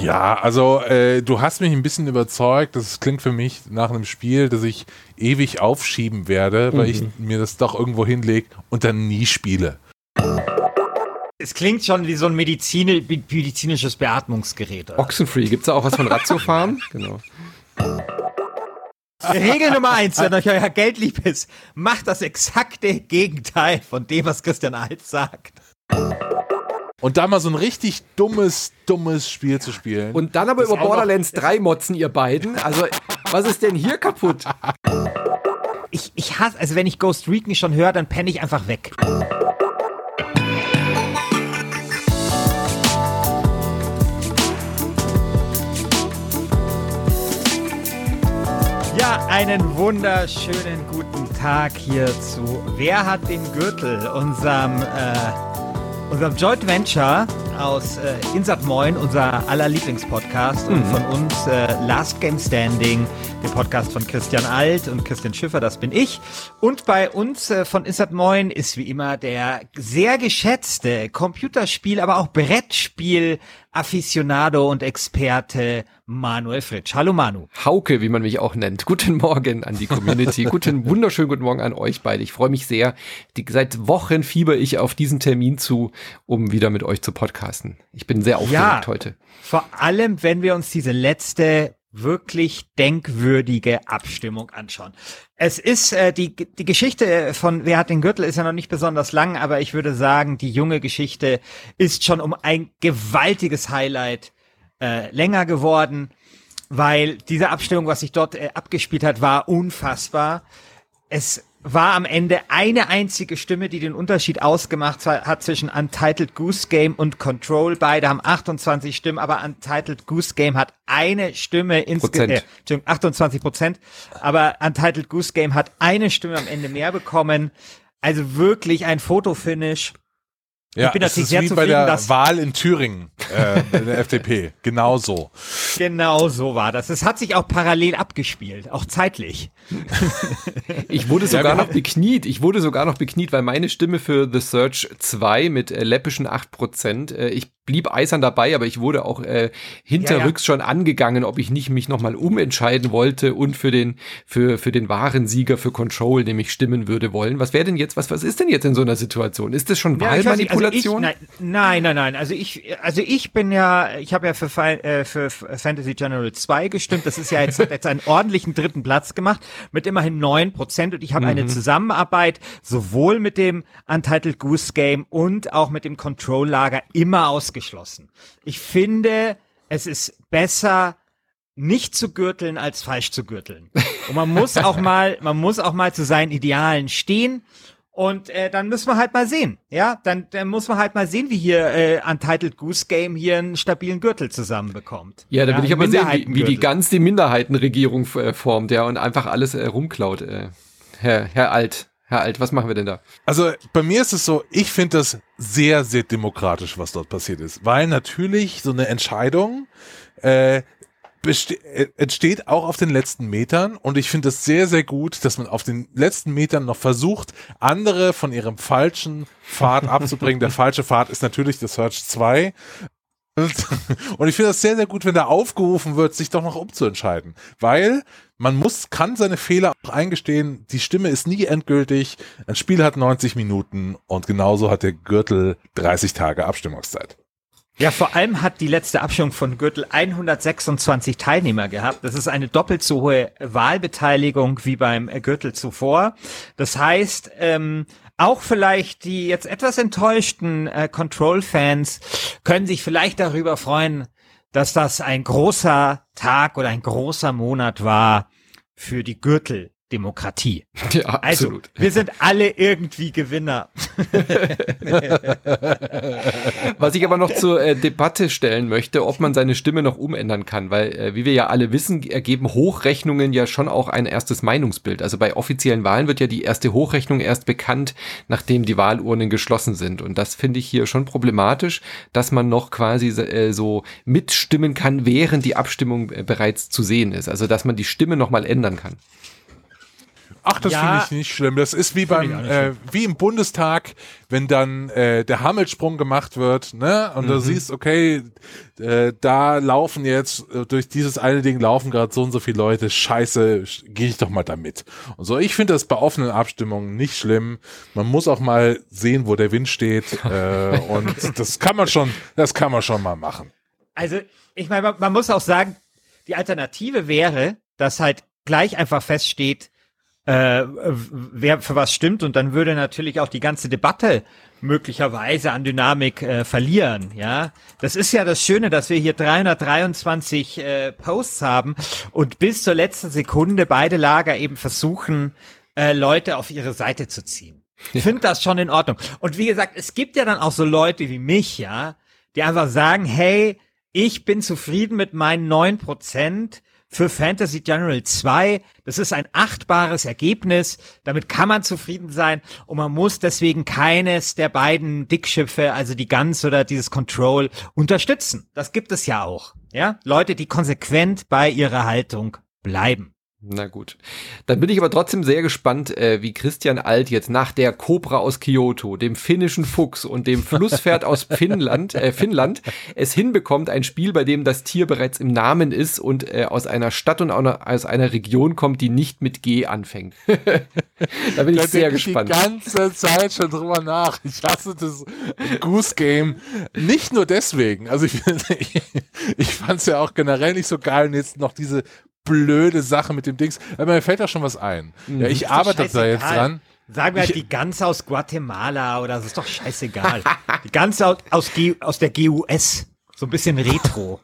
Ja, also äh, du hast mich ein bisschen überzeugt. Das klingt für mich nach einem Spiel, das ich ewig aufschieben werde, weil mhm. ich mir das doch irgendwo hinlege und dann nie spiele. Es klingt schon wie so ein Medizin medizinisches Beatmungsgerät. Oder? Oxenfree, gibt es da auch was von Ratiofarm? genau. Regel Nummer eins, wenn euch euer Geld lieb ist, macht das exakte Gegenteil von dem, was Christian Alt sagt. Und da mal so ein richtig dummes, dummes Spiel zu spielen. Und dann aber über Borderlands 3 motzen, ihr beiden. Also, was ist denn hier kaputt? Ich, ich hasse, also wenn ich Ghost Recon schon höre, dann penne ich einfach weg. Ja, einen wunderschönen guten Tag hier zu Wer hat den Gürtel? Unserem äh, unserem Joint Venture aus äh, Insat Moin, unser aller Lieblingspodcast mhm. und von uns äh, Last Game Standing, der Podcast von Christian Alt und Christian Schiffer, das bin ich. Und bei uns äh, von Insat Moin ist wie immer der sehr geschätzte Computerspiel, aber auch Brettspiel Aficionado und Experte Manuel Fritsch. Hallo Manu. Hauke, wie man mich auch nennt. Guten Morgen an die Community. guten, wunderschönen guten Morgen an euch beide. Ich freue mich sehr. Die, seit Wochen fieber ich auf diesen Termin zu, um wieder mit euch zu podcasten. Ich bin sehr aufgeregt ja, heute. Vor allem, wenn wir uns diese letzte wirklich denkwürdige Abstimmung anschauen. Es ist äh, die die Geschichte von Wer hat den Gürtel ist ja noch nicht besonders lang, aber ich würde sagen, die junge Geschichte ist schon um ein gewaltiges Highlight äh, länger geworden, weil diese Abstimmung, was sich dort äh, abgespielt hat, war unfassbar. Es war am Ende eine einzige Stimme, die den Unterschied ausgemacht hat zwischen Untitled Goose Game und Control. Beide haben 28 Stimmen, aber Untitled Goose Game hat eine Stimme insgesamt, äh, 28 Prozent, aber Untitled Goose Game hat eine Stimme am Ende mehr bekommen. Also wirklich ein Fotofinish. Ja, ich bin natürlich sehr wie zufrieden, bei der dass Wahl in Thüringen äh, der FDP. Genau so. Genau so war das. Es hat sich auch parallel abgespielt, auch zeitlich. ich wurde sogar ja, noch bekniet. Ich wurde sogar noch bekniet, weil meine Stimme für The Search 2 mit äh, läppischen 8%, äh, ich blieb eisern dabei, aber ich wurde auch äh, hinterrücks ja, ja. schon angegangen, ob ich nicht mich nochmal umentscheiden wollte und für den, für, für den wahren Sieger für Control nämlich stimmen würde wollen. Was wäre denn jetzt, was, was ist denn jetzt in so einer Situation? Ist das schon Wahlmanipulation? Also nein, nein, nein. Also ich, also ich bin ja, ich habe ja für, äh, für Fantasy General 2 gestimmt. Das ist ja jetzt, jetzt einen ordentlichen dritten Platz gemacht mit immerhin neun Prozent und ich habe mhm. eine Zusammenarbeit sowohl mit dem Untitled Goose Game und auch mit dem Control Lager immer ausgeschlossen ausgeschlossen. Ich finde, es ist besser, nicht zu gürteln als falsch zu gürteln. Und man muss auch mal, man muss auch mal zu seinen Idealen stehen. Und äh, dann müssen wir halt mal sehen, ja, dann, dann muss man halt mal sehen, wie hier äh, Untitled Goose Game hier einen stabilen Gürtel zusammenbekommt. Ja, da ja, will ich aber sehen, wie, wie die ganz die Minderheitenregierung äh, formt, ja, und einfach alles äh, rumklaut, äh, Herr, Herr Alt. Herr Alt, was machen wir denn da? Also bei mir ist es so, ich finde das sehr, sehr demokratisch, was dort passiert ist. Weil natürlich so eine Entscheidung äh, äh entsteht auch auf den letzten Metern und ich finde es sehr, sehr gut, dass man auf den letzten Metern noch versucht, andere von ihrem falschen Pfad abzubringen. Der falsche Pfad ist natürlich der Search 2 und ich finde das sehr, sehr gut, wenn da aufgerufen wird, sich doch noch umzuentscheiden. Weil man muss, kann seine Fehler auch eingestehen. Die Stimme ist nie endgültig. Ein Spiel hat 90 Minuten und genauso hat der Gürtel 30 Tage Abstimmungszeit. Ja, vor allem hat die letzte Abstimmung von Gürtel 126 Teilnehmer gehabt. Das ist eine doppelt so hohe Wahlbeteiligung wie beim Gürtel zuvor. Das heißt, ähm, auch vielleicht die jetzt etwas enttäuschten äh, Control-Fans können sich vielleicht darüber freuen, dass das ein großer Tag oder ein großer Monat war für die Gürtel Demokratie. Ja, also, absolut. Also, wir sind alle irgendwie Gewinner. Was ich aber noch zur äh, Debatte stellen möchte, ob man seine Stimme noch umändern kann, weil, äh, wie wir ja alle wissen, ergeben Hochrechnungen ja schon auch ein erstes Meinungsbild. Also bei offiziellen Wahlen wird ja die erste Hochrechnung erst bekannt, nachdem die Wahlurnen geschlossen sind. Und das finde ich hier schon problematisch, dass man noch quasi äh, so mitstimmen kann, während die Abstimmung äh, bereits zu sehen ist. Also, dass man die Stimme nochmal ändern kann. Ach, das ja, finde ich nicht schlimm. Das ist wie beim, äh, wie im Bundestag, wenn dann äh, der Hammelsprung gemacht wird, ne? Und mhm. du siehst, okay, äh, da laufen jetzt äh, durch dieses eine Ding laufen gerade so und so viele Leute. Scheiße, gehe ich doch mal da mit. Und so, ich finde das bei offenen Abstimmungen nicht schlimm. Man muss auch mal sehen, wo der Wind steht. äh, und das kann man schon, das kann man schon mal machen. Also, ich meine, man, man muss auch sagen, die Alternative wäre, dass halt gleich einfach feststeht, äh, wer für was stimmt und dann würde natürlich auch die ganze Debatte möglicherweise an Dynamik äh, verlieren. Ja, das ist ja das Schöne, dass wir hier 323 äh, Posts haben und bis zur letzten Sekunde beide Lager eben versuchen, äh, Leute auf ihre Seite zu ziehen. Ich finde das schon in Ordnung. Und wie gesagt, es gibt ja dann auch so Leute wie mich, ja, die einfach sagen, hey, ich bin zufrieden mit meinen neun Prozent für Fantasy General 2. Das ist ein achtbares Ergebnis. Damit kann man zufrieden sein und man muss deswegen keines der beiden Dickschiffe, also die Guns oder dieses Control, unterstützen. Das gibt es ja auch. Ja, Leute, die konsequent bei ihrer Haltung bleiben. Na gut. Dann bin ich aber trotzdem sehr gespannt, äh, wie Christian Alt jetzt nach der Cobra aus Kyoto, dem finnischen Fuchs und dem Flusspferd aus Finnland, äh, Finnland es hinbekommt, ein Spiel, bei dem das Tier bereits im Namen ist und äh, aus einer Stadt und aus einer Region kommt, die nicht mit G anfängt. da bin ich da sehr gespannt. Ich die ganze Zeit schon drüber nach. Ich hasse das Goose Game. Nicht nur deswegen. Also ich, ich, ich fand es ja auch generell nicht so geil und jetzt noch diese blöde Sache mit dem Dings. Aber mir fällt da schon was ein. Ja, ich arbeite da jetzt dran. Sagen wir halt die Gans aus Guatemala oder das ist doch scheißegal. die Gans aus, aus, aus der GUS. So ein bisschen Retro.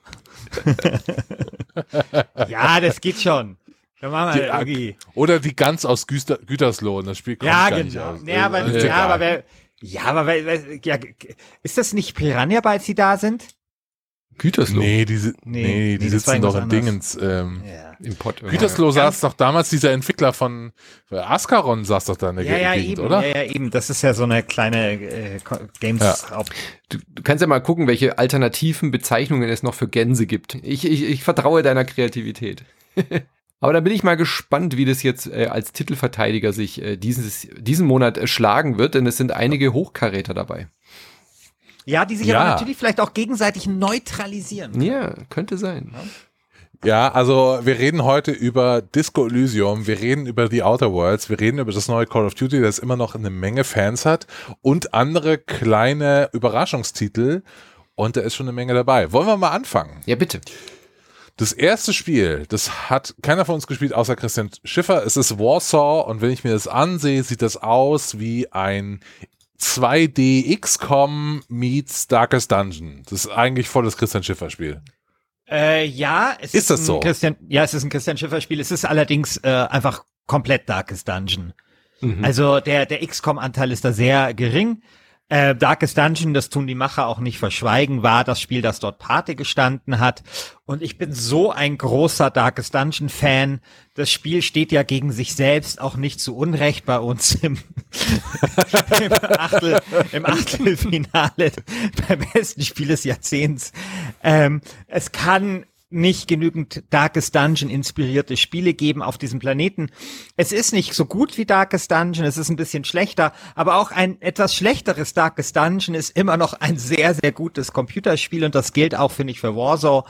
ja, das geht schon. Dann machen wir die, Oder die Gans aus Güter, Gütersloh. Das Spiel kommt ja, genau. nicht. Ja, aber, also, ja, aber wer, ja, aber wer, ja, ist das nicht Piranha, weil sie da sind? Gütersloh? Nee, die, nee, nee, die nee, sitzen doch in Dingens. Ähm, ja. Im Pott Gütersloh saß doch damals dieser Entwickler von äh, Ascaron saß doch da in der ja, ja, Gegend, eben, oder? Ja, ja, eben. Das ist ja so eine kleine äh, Games. Ja. Du, du, kannst ja mal gucken, welche alternativen Bezeichnungen es noch für Gänse gibt. Ich, ich, ich vertraue deiner Kreativität. Aber da bin ich mal gespannt, wie das jetzt äh, als Titelverteidiger sich äh, dieses, diesen Monat äh, schlagen wird, denn es sind einige Hochkaräter dabei. Ja, die sich ja. aber natürlich vielleicht auch gegenseitig neutralisieren. Können. Ja, könnte sein. Ja, also wir reden heute über Disco Elysium, wir reden über The Outer Worlds, wir reden über das neue Call of Duty, das immer noch eine Menge Fans hat und andere kleine Überraschungstitel und da ist schon eine Menge dabei. Wollen wir mal anfangen? Ja, bitte. Das erste Spiel, das hat keiner von uns gespielt, außer Christian Schiffer. Es ist Warsaw und wenn ich mir das ansehe, sieht das aus wie ein 2D XCOM meets Darkest Dungeon. Das ist eigentlich volles Christian Schiffer Spiel. Äh, ja, es ist, ist das so? Christian, ja, es ist ein Christian Schiffer Spiel. Es ist allerdings äh, einfach komplett Darkest Dungeon. Mhm. Also der der XCOM Anteil ist da sehr gering. Äh, Darkest Dungeon, das tun die Macher auch nicht verschweigen, war das Spiel, das dort Pate gestanden hat. Und ich bin so ein großer Darkest Dungeon Fan. Das Spiel steht ja gegen sich selbst auch nicht zu Unrecht bei uns im, im, Achtel, im Achtelfinale beim besten Spiel des Jahrzehnts. Ähm, es kann nicht genügend Darkest Dungeon inspirierte Spiele geben auf diesem Planeten. Es ist nicht so gut wie Darkest Dungeon, es ist ein bisschen schlechter, aber auch ein etwas schlechteres Darkest Dungeon ist immer noch ein sehr, sehr gutes Computerspiel und das gilt auch, finde ich, für Warsaw.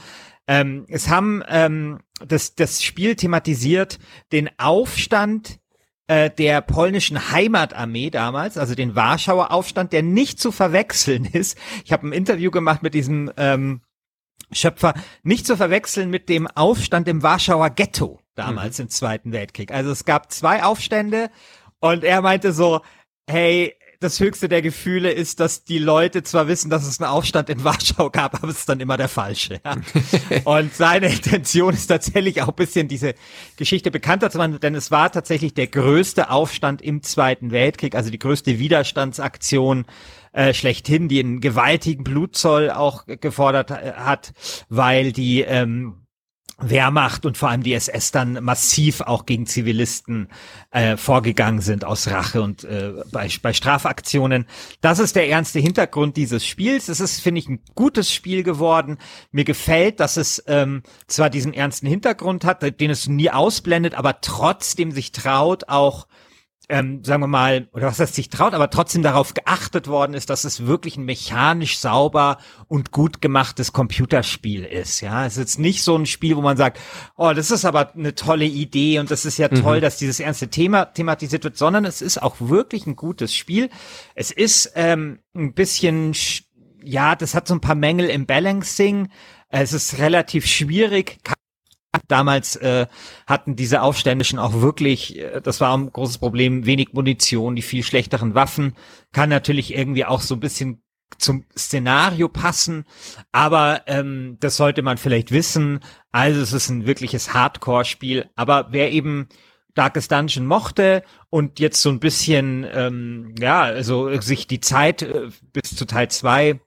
Ähm, es haben ähm, das, das Spiel thematisiert den Aufstand äh, der polnischen Heimatarmee damals, also den Warschauer Aufstand, der nicht zu verwechseln ist. Ich habe ein Interview gemacht mit diesem ähm, Schöpfer nicht zu verwechseln mit dem Aufstand im Warschauer Ghetto damals mhm. im Zweiten Weltkrieg. Also es gab zwei Aufstände und er meinte so, hey, das höchste der Gefühle ist, dass die Leute zwar wissen, dass es einen Aufstand in Warschau gab, aber es ist dann immer der falsche. Ja? und seine Intention ist tatsächlich auch ein bisschen diese Geschichte bekannter zu machen, denn es war tatsächlich der größte Aufstand im Zweiten Weltkrieg, also die größte Widerstandsaktion äh, schlechthin, die einen gewaltigen Blutzoll auch gefordert äh, hat, weil die ähm, Wehrmacht und vor allem die SS dann massiv auch gegen Zivilisten äh, vorgegangen sind aus Rache und äh, bei, bei Strafaktionen. Das ist der ernste Hintergrund dieses Spiels. Es ist, finde ich, ein gutes Spiel geworden. Mir gefällt, dass es ähm, zwar diesen ernsten Hintergrund hat, den es nie ausblendet, aber trotzdem sich traut, auch ähm, sagen wir mal, oder was heißt sich traut, aber trotzdem darauf geachtet worden ist, dass es wirklich ein mechanisch sauber und gut gemachtes Computerspiel ist. Ja, es ist jetzt nicht so ein Spiel, wo man sagt, oh, das ist aber eine tolle Idee und das ist ja toll, mhm. dass dieses ernste Thema thematisiert wird, sondern es ist auch wirklich ein gutes Spiel. Es ist ähm, ein bisschen, ja, das hat so ein paar Mängel im Balancing. Es ist relativ schwierig, Damals äh, hatten diese Aufständischen auch wirklich, äh, das war ein großes Problem, wenig Munition, die viel schlechteren Waffen. Kann natürlich irgendwie auch so ein bisschen zum Szenario passen, aber ähm, das sollte man vielleicht wissen. Also es ist ein wirkliches Hardcore-Spiel. Aber wer eben Darkest Dungeon mochte und jetzt so ein bisschen, ähm, ja, also sich die Zeit äh, bis zu Teil zwei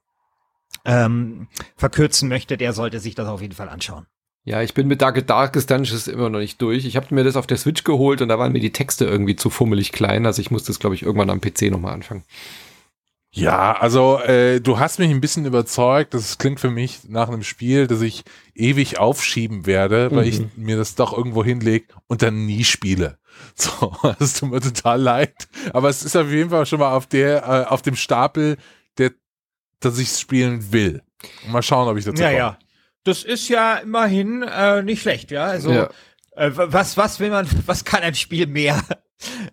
ähm, verkürzen möchte, der sollte sich das auf jeden Fall anschauen. Ja, ich bin mit Dark Darkest Dungeons immer noch nicht durch. Ich habe mir das auf der Switch geholt und da waren mir die Texte irgendwie zu fummelig klein. Also ich muss das, glaube ich, irgendwann am PC nochmal anfangen. Ja, also äh, du hast mich ein bisschen überzeugt. Das klingt für mich nach einem Spiel, das ich ewig aufschieben werde, weil mhm. ich mir das doch irgendwo hinlege und dann nie spiele. So, das tut mir total leid. Aber es ist auf jeden Fall schon mal auf der, äh, auf dem Stapel, der, dass ich spielen will. Mal schauen, ob ich dazu ja, komme. Ja das ist ja immerhin äh, nicht schlecht, ja. Also ja. Äh, was, was will man, was kann ein Spiel mehr,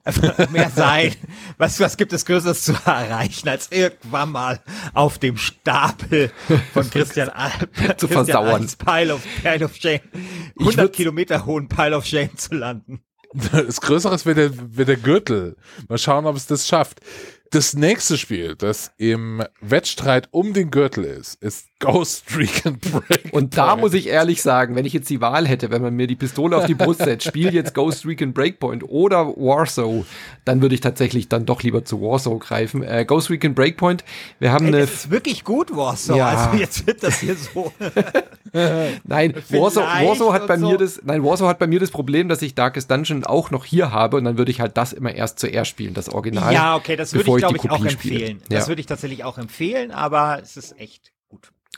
mehr sein? Was, was gibt es Größeres zu erreichen, als irgendwann mal auf dem Stapel von Christian Alp zu versauern. Pile of, Pile of Shame, 100 Kilometer hohen Pile of Shame zu landen. Das Größere wäre der, wär der Gürtel. Mal schauen, ob es das schafft. Das nächste Spiel, das im Wettstreit um den Gürtel ist, ist Ghost Recon Breakpoint. Und da muss ich ehrlich sagen, wenn ich jetzt die Wahl hätte, wenn man mir die Pistole auf die Brust setzt, spiel jetzt Ghost Recon Breakpoint oder Warsaw, dann würde ich tatsächlich dann doch lieber zu Warsaw greifen. Äh, Ghost Recon Breakpoint, wir haben Ey, eine... Das ist wirklich gut, Warsaw. Ja. Also jetzt wird das hier so... nein, Warsaw, Warsaw hat bei so. mir das, nein, Warsaw hat bei mir das Problem, dass ich Darkest Dungeon auch noch hier habe und dann würde ich halt das immer erst zuerst spielen, das Original. Ja, okay, das würde ich glaube ich, auch empfehlen. Ja. Das würde ich tatsächlich auch empfehlen, aber es ist echt.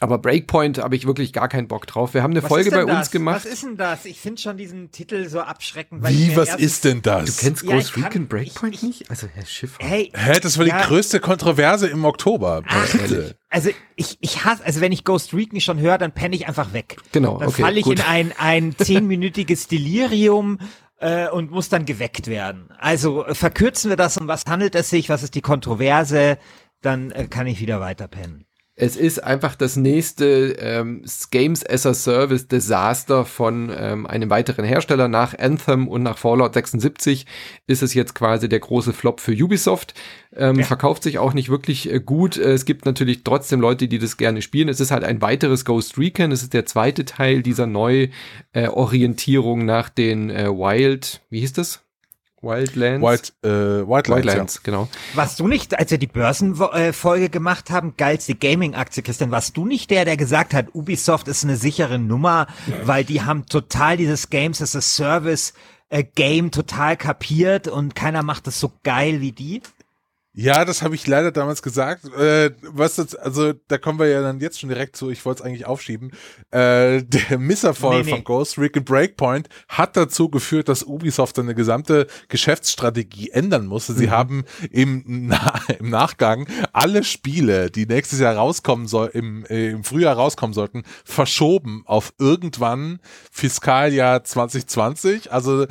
Aber Breakpoint habe ich wirklich gar keinen Bock drauf. Wir haben eine was Folge bei das? uns gemacht. Was ist denn das? Ich finde schon diesen Titel so abschreckend. Wie, was ist denn das? Du kennst ja, Ghost Recon Breakpoint ich, nicht? Also Herr Schiffer. Hey, Hä, das war ja. die größte Kontroverse im Oktober. Ach, also ich, ich hasse, also wenn ich Ghost Recon schon höre, dann penne ich einfach weg. Genau, Dann okay, falle ich gut. in ein, ein zehnminütiges Delirium äh, und muss dann geweckt werden. Also äh, verkürzen wir das, um was handelt es sich, was ist die Kontroverse, dann äh, kann ich wieder weiter pennen. Es ist einfach das nächste ähm, Games as a Service Desaster von ähm, einem weiteren Hersteller. Nach Anthem und nach Fallout 76 ist es jetzt quasi der große Flop für Ubisoft. Ähm, ja. Verkauft sich auch nicht wirklich äh, gut. Es gibt natürlich trotzdem Leute, die das gerne spielen. Es ist halt ein weiteres Ghost Recon. Es ist der zweite Teil dieser Neuorientierung äh, nach den äh, Wild, wie hieß das? Wildlands. Wild, äh, Wildlands, Wildlands ja. genau. Warst du nicht, als wir die Börsenfolge gemacht haben, geilste Gaming-Aktie, Christian, warst du nicht der, der gesagt hat, Ubisoft ist eine sichere Nummer, weil die haben total dieses Games as a Service äh, Game total kapiert und keiner macht das so geil wie die? Ja, das habe ich leider damals gesagt. Äh, was das, also da kommen wir ja dann jetzt schon direkt zu, ich wollte es eigentlich aufschieben. Äh, der Misserfolg nee, nee. von Ghost Recon Breakpoint hat dazu geführt, dass Ubisoft seine gesamte Geschäftsstrategie ändern musste. Sie mhm. haben im, Na im Nachgang alle Spiele, die nächstes Jahr rauskommen soll, im, äh, im Frühjahr rauskommen sollten, verschoben auf irgendwann Fiskaljahr 2020. Also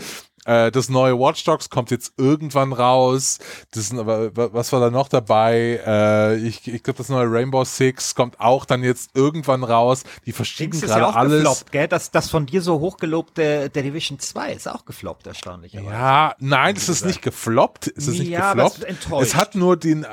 äh, das neue Watch Dogs kommt jetzt irgendwann raus. Das sind aber, was war da noch dabei? Äh, ich ich glaube, das neue Rainbow Six kommt auch dann jetzt irgendwann raus. Die verschieben gerade ja alles. Gefloppt, gell? Das, das von dir so hochgelobte der Division 2 ist auch gefloppt, erstaunlich. Ja, nein, es ist nicht gefloppt. Es ist nicht ja, gefloppt. Es, es hat nur den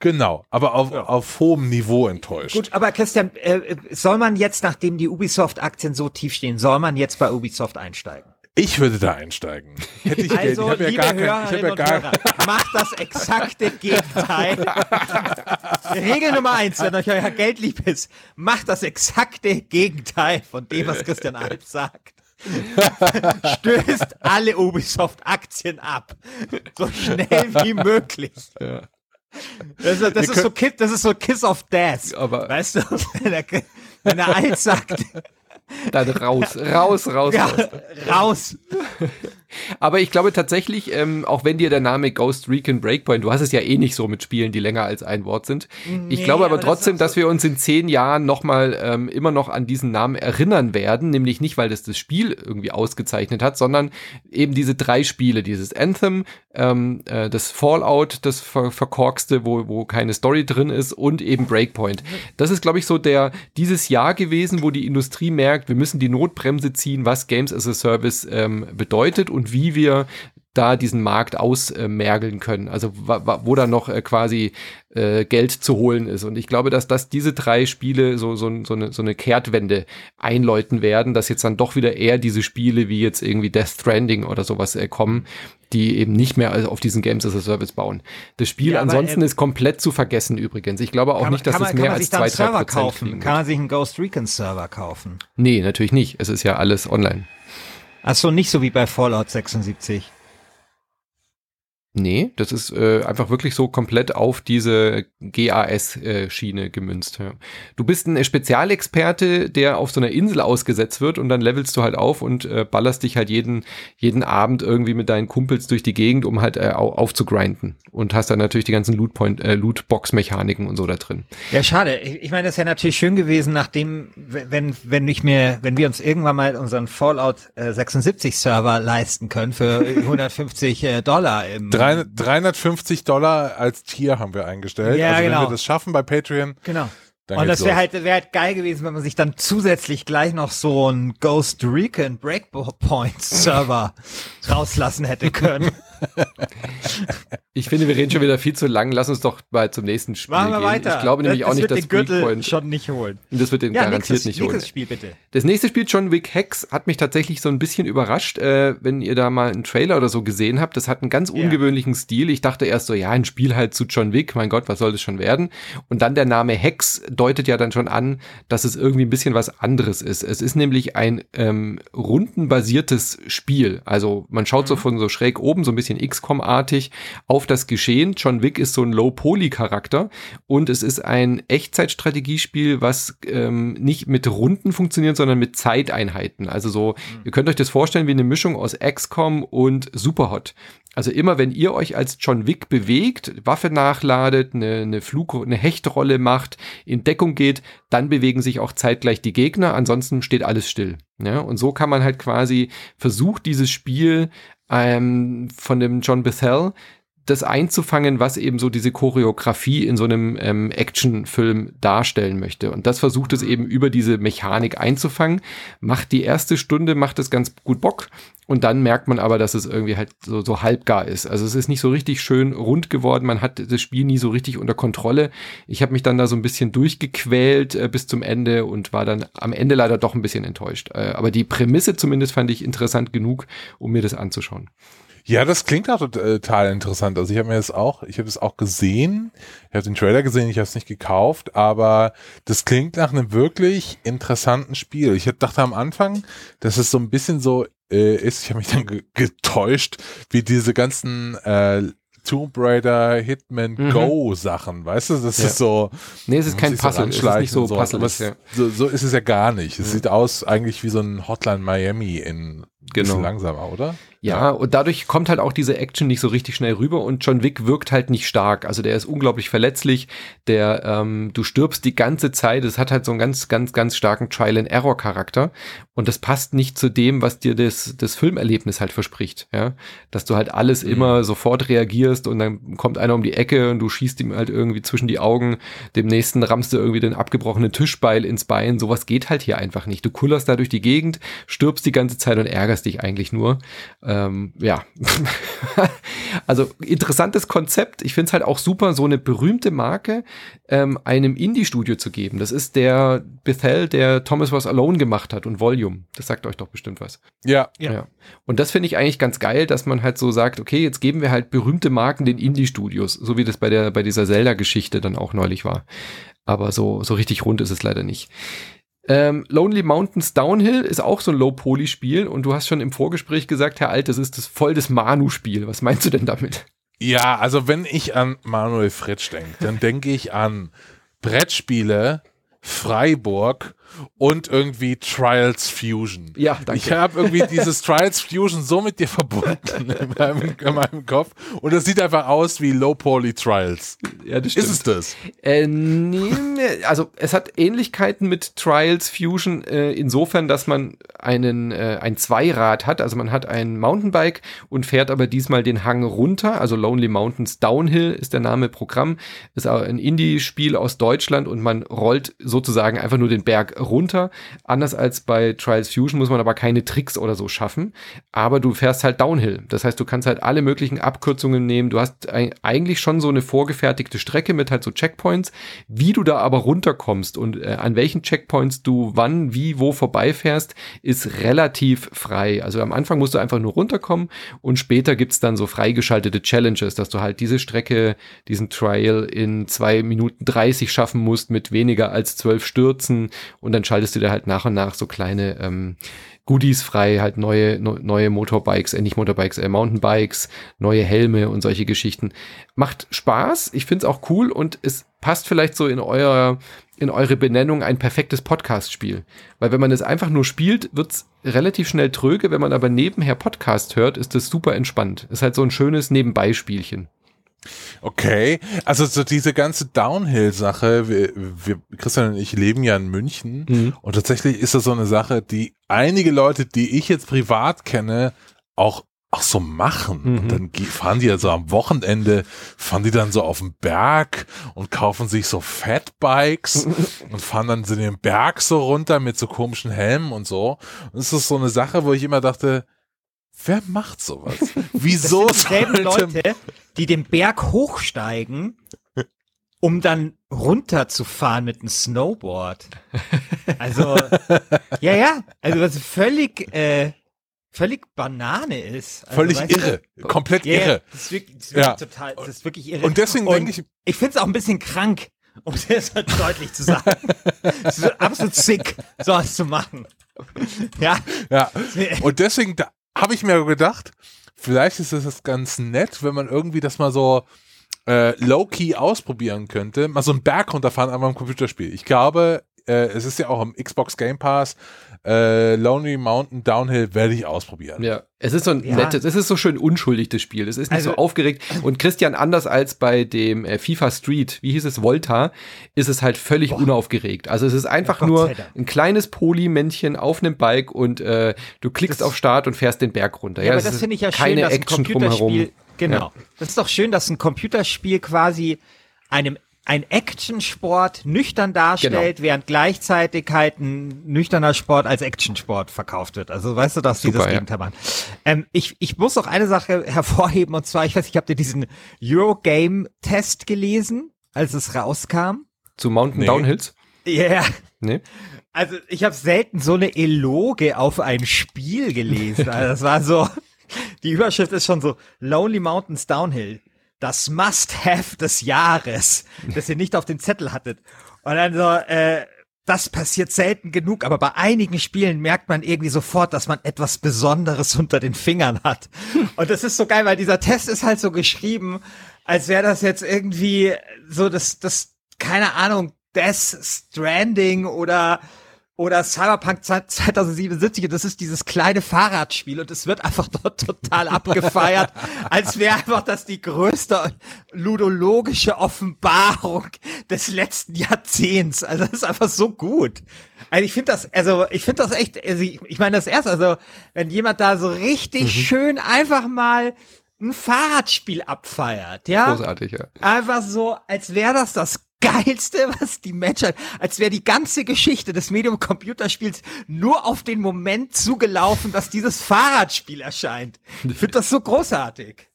Genau, aber auf, ja. auf hohem Niveau enttäuscht. Gut, aber Christian, äh, soll man jetzt, nachdem die Ubisoft-Aktien so tief stehen, soll man jetzt bei Ubisoft einsteigen? Ich würde da einsteigen. Hätte ich also, Geld. Ich habe ja gar kein, ich ja gar Hörer, macht das exakte Gegenteil. Regel Nummer eins, wenn euch euer Geld lieb ist, macht das exakte Gegenteil von dem, was Christian Alp sagt. Stößt alle Ubisoft-Aktien ab. So schnell wie möglich. Ja. Das, ist, das ist so Kiss, das ist so Kiss of Death. Aber weißt du, wenn er, wenn er alt sagt, dann raus, raus, raus, ja, raus. Aber ich glaube tatsächlich, ähm, auch wenn dir der Name Ghost Recon Breakpoint, du hast es ja eh nicht so mit Spielen, die länger als ein Wort sind. Nee, ich glaube aber, aber trotzdem, das so dass wir uns in zehn Jahren nochmal ähm, immer noch an diesen Namen erinnern werden, nämlich nicht, weil das das Spiel irgendwie ausgezeichnet hat, sondern eben diese drei Spiele, dieses Anthem, ähm, äh, das Fallout, das ver verkorkste, wo, wo keine Story drin ist und eben Breakpoint. Das ist, glaube ich, so der dieses Jahr gewesen, wo die Industrie merkt, wir müssen die Notbremse ziehen, was Games as a Service ähm, bedeutet und wie wir da diesen Markt ausmergeln können. Also wo da noch äh, quasi äh, Geld zu holen ist. Und ich glaube, dass das diese drei Spiele so, so, so, eine, so eine Kehrtwende einläuten werden, dass jetzt dann doch wieder eher diese Spiele wie jetzt irgendwie Death Stranding oder sowas äh, kommen, die eben nicht mehr auf diesen Games as a Service bauen. Das Spiel ja, ansonsten aber, äh, ist komplett zu vergessen übrigens. Ich glaube auch kann, nicht, dass es mehr als zwei, drei Prozent kaufen? Kann man sich einen Ghost Recon Server kaufen? Nee, natürlich nicht. Es ist ja alles online. Ach so, nicht so wie bei Fallout 76. Nee, das ist äh, einfach wirklich so komplett auf diese GAS-Schiene äh, gemünzt. Ja. Du bist ein Spezialexperte, der auf so einer Insel ausgesetzt wird und dann levelst du halt auf und äh, ballerst dich halt jeden, jeden Abend irgendwie mit deinen Kumpels durch die Gegend, um halt äh, aufzugrinden. Und hast dann natürlich die ganzen Loot-Point, äh, Loot-Box-Mechaniken und so da drin. Ja, schade. Ich, ich meine, das wäre natürlich schön gewesen, nachdem, wenn, wenn ich mir, wenn wir uns irgendwann mal unseren Fallout äh, 76 Server leisten können für 150 äh, Dollar im 350 Dollar als Tier haben wir eingestellt. Ja, also genau. wenn wir das schaffen bei Patreon. Genau. und das wäre halt, wäre halt geil gewesen, wenn man sich dann zusätzlich gleich noch so ein Ghost Recon Breakpoint Server rauslassen hätte können. Ich finde, wir reden schon wieder viel zu lang. Lass uns doch mal zum nächsten Spiel Machen wir gehen. weiter. Ich glaube nämlich das, auch nicht, dass Breakpoint schon nicht holen. Das wird den ja, garantiert nächstes, nicht holen. Nächstes Spiel bitte. Das nächste Spiel John Wick Hex hat mich tatsächlich so ein bisschen überrascht, äh, wenn ihr da mal einen Trailer oder so gesehen habt. Das hat einen ganz ungewöhnlichen yeah. Stil. Ich dachte erst so, ja, ein Spiel halt zu John Wick. Mein Gott, was soll das schon werden? Und dann der Name Hex deutet ja dann schon an, dass es irgendwie ein bisschen was anderes ist. Es ist nämlich ein ähm, rundenbasiertes Spiel. Also man schaut mhm. so von so schräg oben, so ein bisschen XCOM-Art artig auf das Geschehen. John Wick ist so ein Low-Poly-Charakter und es ist ein Echtzeitstrategiespiel, was ähm, nicht mit Runden funktioniert, sondern mit Zeiteinheiten. Also so, mhm. ihr könnt euch das vorstellen wie eine Mischung aus XCOM und Superhot. Also immer, wenn ihr euch als John Wick bewegt, Waffe nachladet, eine, eine Flug, eine Hechtrolle macht, in Deckung geht, dann bewegen sich auch zeitgleich die Gegner. Ansonsten steht alles still. Ja, und so kann man halt quasi versucht, dieses Spiel ähm, von dem John Bethel das einzufangen, was eben so diese Choreografie in so einem ähm, Actionfilm darstellen möchte. Und das versucht es eben über diese Mechanik einzufangen. Macht die erste Stunde, macht es ganz gut Bock. Und dann merkt man aber, dass es irgendwie halt so, so halbgar ist. Also es ist nicht so richtig schön rund geworden. Man hat das Spiel nie so richtig unter Kontrolle. Ich habe mich dann da so ein bisschen durchgequält äh, bis zum Ende und war dann am Ende leider doch ein bisschen enttäuscht. Äh, aber die Prämisse zumindest fand ich interessant genug, um mir das anzuschauen. Ja, das klingt auch total interessant. Also ich habe mir das auch, ich habe das auch gesehen. Ich habe den Trailer gesehen, ich habe es nicht gekauft, aber das klingt nach einem wirklich interessanten Spiel. Ich dachte am Anfang, dass es so ein bisschen so äh, ist, ich habe mich dann getäuscht, wie diese ganzen äh, Tomb Raider, Hitman mhm. Go Sachen, weißt du? Das ja. ist so. Nee, es ist kein Puzzle, es ist nicht so, so Puzzle. Ja. So, so, ist es ja gar nicht. Es mhm. sieht aus eigentlich wie so ein Hotline Miami in genau. langsamer, oder? Ja, und dadurch kommt halt auch diese Action nicht so richtig schnell rüber und John Wick wirkt halt nicht stark. Also der ist unglaublich verletzlich, der, ähm, du stirbst die ganze Zeit, es hat halt so einen ganz, ganz, ganz starken Trial-and-Error-Charakter und das passt nicht zu dem, was dir das, das Filmerlebnis halt verspricht, ja. Dass du halt alles mhm. immer sofort reagierst und dann kommt einer um die Ecke und du schießt ihm halt irgendwie zwischen die Augen, dem nächsten rammst du irgendwie den abgebrochenen Tischbeil ins Bein, sowas geht halt hier einfach nicht. Du kullerst da durch die Gegend, stirbst die ganze Zeit und ärgerst dich eigentlich nur ähm, ja, also interessantes Konzept. Ich finde es halt auch super, so eine berühmte Marke ähm, einem Indie-Studio zu geben. Das ist der Bethel, der Thomas Was Alone gemacht hat und Volume. Das sagt euch doch bestimmt was. Ja. ja. ja. Und das finde ich eigentlich ganz geil, dass man halt so sagt, okay, jetzt geben wir halt berühmte Marken den Indie-Studios, so wie das bei der bei dieser Zelda-Geschichte dann auch neulich war. Aber so so richtig rund ist es leider nicht. Ähm, Lonely Mountains Downhill ist auch so ein Low-Poly-Spiel und du hast schon im Vorgespräch gesagt, Herr Alt, das ist das voll das Manu-Spiel. Was meinst du denn damit? Ja, also wenn ich an Manuel Fritsch denke, dann denke ich an Brettspiele, Freiburg und irgendwie Trials Fusion. Ja, danke. Ich habe irgendwie dieses Trials Fusion so mit dir verbunden in meinem, in meinem Kopf und es sieht einfach aus wie Low Poly Trials. Ja, das stimmt. Ist es das? Äh, nee, also es hat Ähnlichkeiten mit Trials Fusion äh, insofern, dass man einen äh, ein Zweirad hat, also man hat ein Mountainbike und fährt aber diesmal den Hang runter, also Lonely Mountains Downhill ist der Name Programm, ist auch ein Indie-Spiel aus Deutschland und man rollt sozusagen einfach nur den Berg runter. Anders als bei Trials Fusion muss man aber keine Tricks oder so schaffen. Aber du fährst halt Downhill. Das heißt, du kannst halt alle möglichen Abkürzungen nehmen. Du hast eigentlich schon so eine vorgefertigte Strecke mit halt so Checkpoints. Wie du da aber runterkommst und äh, an welchen Checkpoints du wann, wie, wo vorbeifährst, ist relativ frei. Also am Anfang musst du einfach nur runterkommen und später gibt's dann so freigeschaltete Challenges, dass du halt diese Strecke, diesen Trial in zwei Minuten 30 schaffen musst mit weniger als zwölf Stürzen und dann schaltest du dir halt nach und nach so kleine ähm, Goodies frei, halt neue, no, neue Motorbikes, äh, nicht Motorbikes, äh, Mountainbikes, neue Helme und solche Geschichten. Macht Spaß, ich find's auch cool und es passt vielleicht so in euer, in eure Benennung ein perfektes Podcast-Spiel. Weil wenn man es einfach nur spielt, wird's relativ schnell tröge, wenn man aber nebenher Podcast hört, ist das super entspannt. Ist halt so ein schönes Nebenbeispielchen. Okay, also so diese ganze Downhill-Sache, wir, wir, Christian und ich leben ja in München mhm. und tatsächlich ist das so eine Sache, die einige Leute, die ich jetzt privat kenne, auch auch so machen. Mhm. Und dann fahren die also am Wochenende, fahren die dann so auf den Berg und kaufen sich so Fatbikes und fahren dann so den Berg so runter mit so komischen Helmen und so. Und das ist so eine Sache, wo ich immer dachte, wer macht sowas? Wieso das sind dieselben Leute, die den Berg hochsteigen, um dann runterzufahren mit einem Snowboard. Also, ja, ja, also was völlig, äh, völlig Banane ist. Also, völlig irre, du, komplett yeah, irre. Das ist wirklich, das ist wirklich ja. total, das ist wirklich irre. Und deswegen denke ich, ich finde es auch ein bisschen krank, um es deutlich zu sagen. es ist absolut sick, sowas zu machen. Ja. Ja. Und deswegen habe ich mir gedacht, vielleicht ist es ganz nett, wenn man irgendwie das mal so äh, low-key ausprobieren könnte. Mal so einen Berg runterfahren, einfach im Computerspiel. Ich glaube, äh, es ist ja auch im Xbox Game Pass. Äh, Lonely Mountain Downhill werde ich ausprobieren. Ja, es ist so ein ja. nettes, es ist so schön unschuldig, das Spiel. Es ist nicht also, so aufgeregt. Und Christian, anders als bei dem äh, FIFA Street, wie hieß es, Volta, ist es halt völlig boah. unaufgeregt. Also es ist einfach oh nur ein kleines Polymännchen auf einem Bike und äh, du klickst das, auf Start und fährst den Berg runter. Ja, ja aber das finde ich ja keine schön, dass Action ein Computerspiel, Genau. Ja. Das ist doch schön, dass ein Computerspiel quasi einem ein Actionsport nüchtern darstellt, genau. während gleichzeitig halt ein nüchterner Sport als Actionsport verkauft wird. Also weißt du, dass die das Gegenteil machen. Ähm, ich, ich muss noch eine Sache hervorheben und zwar, ich weiß, ich habe dir diesen Eurogame-Test gelesen, als es rauskam. Zu Mountain nee. Downhills? Ja. Yeah. Nee. Also ich habe selten so eine Eloge auf ein Spiel gelesen. Also das war so, die Überschrift ist schon so Lonely Mountains Downhill das Must-Have des Jahres, das ihr nicht auf dem Zettel hattet. Und dann so, äh, das passiert selten genug, aber bei einigen Spielen merkt man irgendwie sofort, dass man etwas Besonderes unter den Fingern hat. Und das ist so geil, weil dieser Test ist halt so geschrieben, als wäre das jetzt irgendwie so das, das, keine Ahnung, Death Stranding oder oder Cyberpunk 2077 und das ist dieses kleine Fahrradspiel und es wird einfach dort total abgefeiert, als wäre einfach das die größte ludologische Offenbarung des letzten Jahrzehnts. Also das ist einfach so gut. Also ich finde das, also ich finde das echt, also ich, ich meine das erst, also wenn jemand da so richtig mhm. schön einfach mal ein Fahrradspiel abfeiert, ja? Großartig, ja. Einfach so, als wäre das das Geilste, was die Menschheit, als wäre die ganze Geschichte des Medium-Computerspiels nur auf den Moment zugelaufen, dass dieses Fahrradspiel erscheint. Ich finde das so großartig.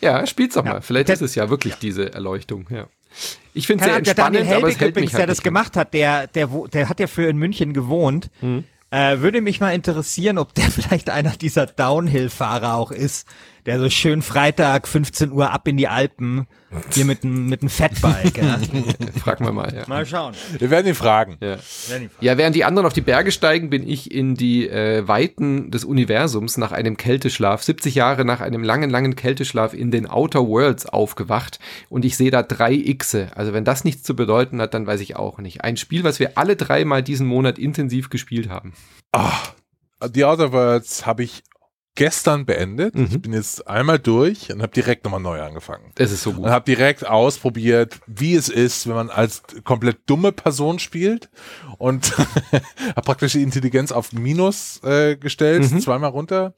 Ja, spiel's doch mal. Vielleicht der, ist es ja wirklich ja. diese Erleuchtung, ja. Ich finde es sehr entspannend, der aber es hält übrigens, mich halt der das gemacht hat, der, der, der hat ja für in München gewohnt. Mhm. Äh, würde mich mal interessieren, ob der vielleicht einer dieser Downhill-Fahrer auch ist, der so schön Freitag 15 Uhr ab in die Alpen hier mit einem mit einem Fatbike. Ja. Fragen wir mal. Ja. Mal schauen. Wir werden ihn fragen. Ja. ja, während die anderen auf die Berge steigen, bin ich in die äh, Weiten des Universums nach einem Kälteschlaf, 70 Jahre nach einem langen, langen Kälteschlaf in den Outer Worlds aufgewacht und ich sehe da drei Xe. Also wenn das nichts zu bedeuten hat, dann weiß ich auch nicht. Ein Spiel, was wir alle drei mal diesen Monat intensiv gespielt haben. Ach, die Outer Worlds habe ich gestern beendet. Mhm. Ich bin jetzt einmal durch und habe direkt nochmal neu angefangen. Es ist so gut. Und habe direkt ausprobiert, wie es ist, wenn man als komplett dumme Person spielt und habe praktisch die Intelligenz auf Minus äh, gestellt, mhm. zweimal runter.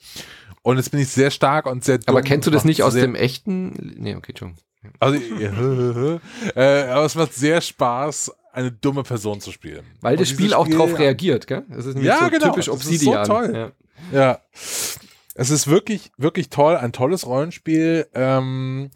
Und jetzt bin ich sehr stark und sehr dumm. Aber kennst du das nicht aus dem echten? Nee, okay, schon. Also, äh, aber es macht sehr Spaß, eine dumme Person zu spielen. Weil und das Spiel auch drauf reagiert, gell? Das ist ja, so genau. typisch Obsidian. Das ist so toll. Ja. ja. Es ist wirklich, wirklich toll, ein tolles Rollenspiel. Ähm,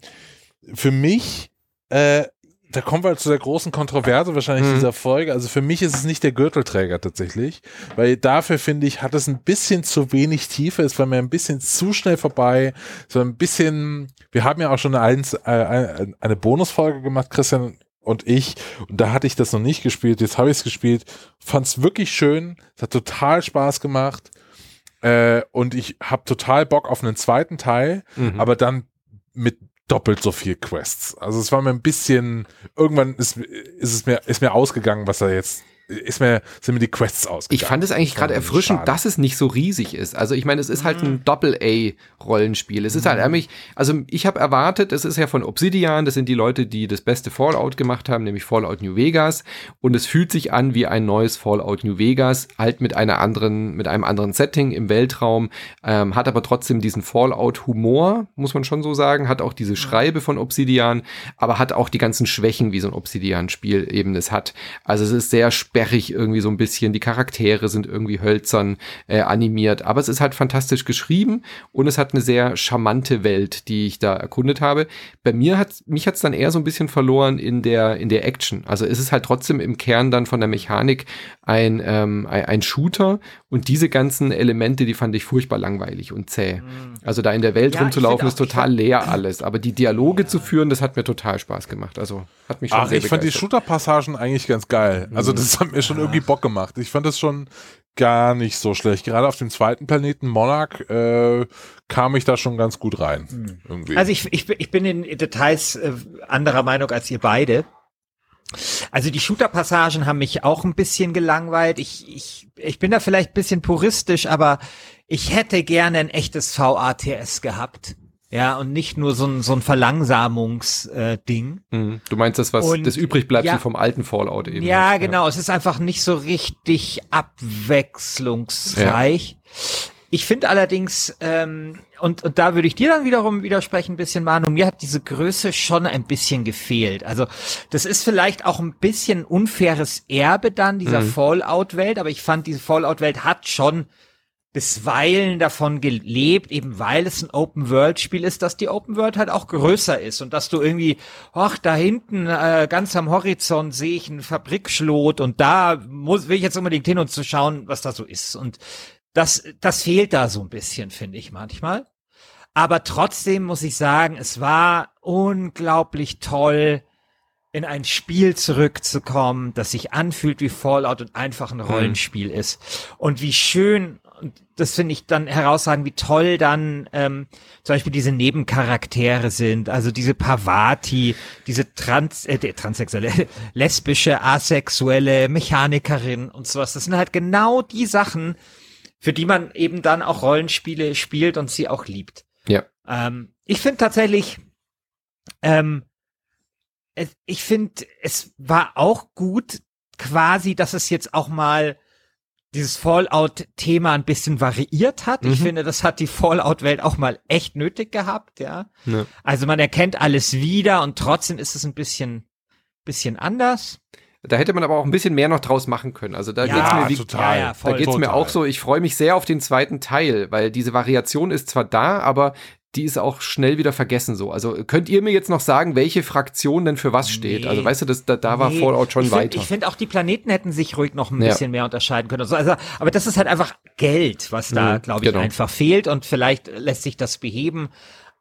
für mich, äh, da kommen wir zu der großen Kontroverse wahrscheinlich mhm. dieser Folge. Also für mich ist es nicht der Gürtelträger tatsächlich, weil dafür finde ich, hat es ein bisschen zu wenig Tiefe, es war mir ein bisschen zu schnell vorbei, so ein bisschen, wir haben ja auch schon eine, eine, eine Bonusfolge gemacht, Christian und ich, und da hatte ich das noch nicht gespielt, jetzt habe ich es gespielt, fand es wirklich schön, es hat total Spaß gemacht äh, und ich habe total Bock auf einen zweiten Teil, mhm. aber dann mit doppelt so viel Quests. Also es war mir ein bisschen, irgendwann ist, ist es mir, ist mir ausgegangen, was da jetzt ist mir, sind mir die Quests ausgegangen. Ich fand es eigentlich gerade erfrischend, schade. dass es nicht so riesig ist. Also ich meine, es ist halt ein mhm. Doppel-A-Rollenspiel. Es ist halt mhm. eigentlich, also ich habe erwartet, es ist ja von Obsidian, das sind die Leute, die das beste Fallout gemacht haben, nämlich Fallout New Vegas. Und es fühlt sich an wie ein neues Fallout New Vegas, halt mit einer anderen, mit einem anderen Setting im Weltraum, ähm, hat aber trotzdem diesen Fallout-Humor, muss man schon so sagen, hat auch diese Schreibe von Obsidian, aber hat auch die ganzen Schwächen, wie so ein Obsidian-Spiel eben es hat. Also es ist sehr spät sperrig irgendwie so ein bisschen. Die Charaktere sind irgendwie hölzern äh, animiert. Aber es ist halt fantastisch geschrieben und es hat eine sehr charmante Welt, die ich da erkundet habe. Bei mir hat mich hat's dann eher so ein bisschen verloren in der in der Action. Also es ist halt trotzdem im Kern dann von der Mechanik ein ähm, ein Shooter und diese ganzen Elemente, die fand ich furchtbar langweilig und zäh. Mhm. Also da in der Welt ja, rumzulaufen ist total leer alles. Aber die Dialoge ja. zu führen, das hat mir total Spaß gemacht. Also hat mich schon Ach, sehr ich begeistert. fand die Shooter-Passagen eigentlich ganz geil. Also das hat mir schon irgendwie Bock gemacht. Ich fand das schon gar nicht so schlecht. Gerade auf dem zweiten Planeten Monarch äh, kam ich da schon ganz gut rein. Hm. Irgendwie. Also ich, ich, ich bin in Details äh, anderer Meinung als ihr beide. Also die Shooter-Passagen haben mich auch ein bisschen gelangweilt. Ich, ich, ich bin da vielleicht ein bisschen puristisch, aber ich hätte gerne ein echtes VATS gehabt. Ja, und nicht nur so ein, so ein Verlangsamungsding. Äh, mhm. Du meinst das, was und, das übrig bleibt ja, vom alten Fallout eben. Ja, genau. Es ist einfach nicht so richtig abwechslungsreich. Ja. Ich finde allerdings, ähm, und, und da würde ich dir dann wiederum widersprechen, ein bisschen, Manu, mir hat diese Größe schon ein bisschen gefehlt. Also das ist vielleicht auch ein bisschen unfaires Erbe dann dieser mhm. Fallout-Welt, aber ich fand, diese Fallout-Welt hat schon bisweilen davon gelebt, eben weil es ein Open-World-Spiel ist, dass die Open-World halt auch größer ist und dass du irgendwie, ach, da hinten äh, ganz am Horizont sehe ich einen Fabrikschlot und da muss will ich jetzt unbedingt hin und zu schauen, was da so ist. Und das, das fehlt da so ein bisschen, finde ich manchmal. Aber trotzdem muss ich sagen, es war unglaublich toll, in ein Spiel zurückzukommen, das sich anfühlt wie Fallout und einfach ein mhm. Rollenspiel mhm. ist. Und wie schön und das finde ich dann heraussagen, wie toll dann ähm, zum Beispiel diese Nebencharaktere sind, also diese Pavati, diese trans, äh, transsexuelle, lesbische, asexuelle Mechanikerin und sowas. Das sind halt genau die Sachen, für die man eben dann auch Rollenspiele spielt und sie auch liebt. Ja. Ähm, ich finde tatsächlich, ähm, ich finde, es war auch gut, quasi, dass es jetzt auch mal dieses Fallout-Thema ein bisschen variiert hat. Mhm. Ich finde, das hat die Fallout-Welt auch mal echt nötig gehabt, ja? ja. Also man erkennt alles wieder und trotzdem ist es ein bisschen, bisschen anders. Da hätte man aber auch ein bisschen mehr noch draus machen können. Also da ja, geht's mir wie, total. Ja, ja, voll, da geht's total. mir auch so. Ich freue mich sehr auf den zweiten Teil, weil diese Variation ist zwar da, aber die ist auch schnell wieder vergessen so. Also könnt ihr mir jetzt noch sagen, welche Fraktion denn für was steht? Nee, also weißt du, das, da, da nee, war Fallout schon ich weiter. ich finde auch die Planeten hätten sich ruhig noch ein ja. bisschen mehr unterscheiden können. Also, also, aber das ist halt einfach Geld, was da, mhm, glaube ich, genau. einfach fehlt und vielleicht lässt sich das beheben.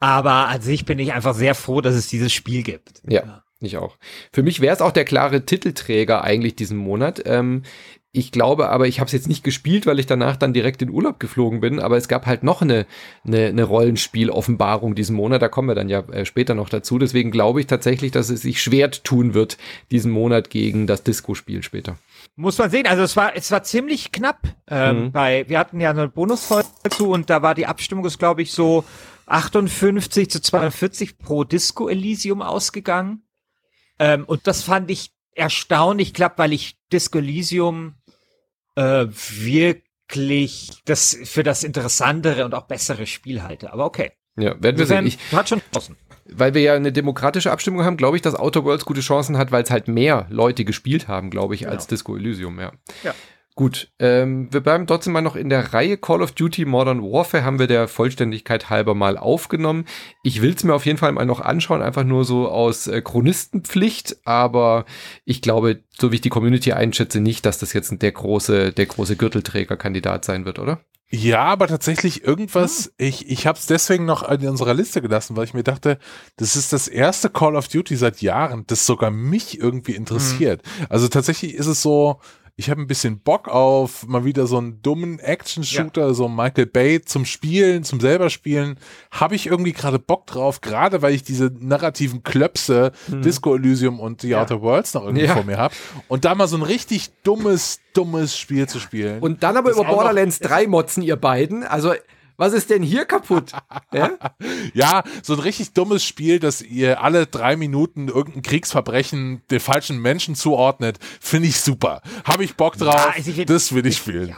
Aber an sich bin ich einfach sehr froh, dass es dieses Spiel gibt. Ja. ja. Ich auch. Für mich wäre es auch der klare Titelträger eigentlich diesen Monat. Ähm, ich glaube aber, ich habe es jetzt nicht gespielt, weil ich danach dann direkt in Urlaub geflogen bin, aber es gab halt noch eine, eine, eine Rollenspiel-Offenbarung diesen Monat, da kommen wir dann ja äh, später noch dazu. Deswegen glaube ich tatsächlich, dass es sich schwer tun wird, diesen Monat gegen das Disco-Spiel später. Muss man sehen, also es war, es war ziemlich knapp. Ähm, mhm. bei, wir hatten ja eine Bonusfolge dazu und da war die Abstimmung, ist glaube ich so 58 zu 42 pro Disco Elysium ausgegangen. Ähm, und das fand ich erstaunlich knapp, weil ich Disco Elysium äh, wirklich das für das interessantere und auch bessere Spiel halte. Aber okay. Ja, werden wir sehen. Ich, hat schon draußen. Weil wir ja eine demokratische Abstimmung haben, glaube ich, dass Outer Worlds gute Chancen hat, weil es halt mehr Leute gespielt haben, glaube ich, genau. als Disco Elysium, ja. Ja. Gut, ähm, wir bleiben trotzdem mal noch in der Reihe Call of Duty Modern Warfare, haben wir der Vollständigkeit halber mal aufgenommen. Ich will es mir auf jeden Fall mal noch anschauen, einfach nur so aus äh, Chronistenpflicht, aber ich glaube, so wie ich die Community einschätze, nicht, dass das jetzt der große, der große Gürtelträgerkandidat sein wird, oder? Ja, aber tatsächlich irgendwas, ah. ich, ich habe es deswegen noch in unserer Liste gelassen, weil ich mir dachte, das ist das erste Call of Duty seit Jahren, das sogar mich irgendwie interessiert. Mhm. Also tatsächlich ist es so, ich habe ein bisschen Bock auf mal wieder so einen dummen Action-Shooter, ja. so Michael Bay zum Spielen, zum selber Spielen. Habe ich irgendwie gerade Bock drauf, gerade weil ich diese narrativen Klöpse, hm. Disco Elysium und The ja. Outer Worlds noch irgendwie ja. vor mir habe. Und da mal so ein richtig dummes, dummes Spiel zu spielen. Und dann aber über Borderlands 3 motzen, ihr beiden. Also was ist denn hier kaputt? ja? ja, so ein richtig dummes Spiel, dass ihr alle drei Minuten irgendein Kriegsverbrechen den falschen Menschen zuordnet, finde ich super. Habe ich Bock drauf, ja, also ich, das will ich, spielen. Ja.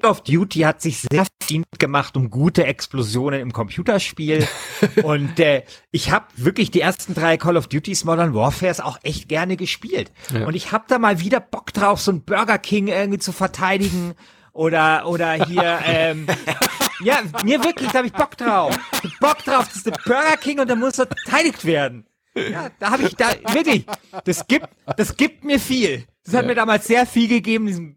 Call of Duty hat sich sehr verdient gemacht um gute Explosionen im Computerspiel. und äh, ich habe wirklich die ersten drei Call of Duties Modern Warfares auch echt gerne gespielt. Ja. Und ich habe da mal wieder Bock drauf, so ein Burger King irgendwie zu verteidigen. Oder, oder hier, ähm, ja, mir wirklich, da habe ich Bock drauf. Bock drauf, das ist der Burger King und der muss verteidigt werden. Ja, da habe ich da wirklich, das gibt, das gibt mir viel. Das hat ja. mir damals sehr viel gegeben, diesen,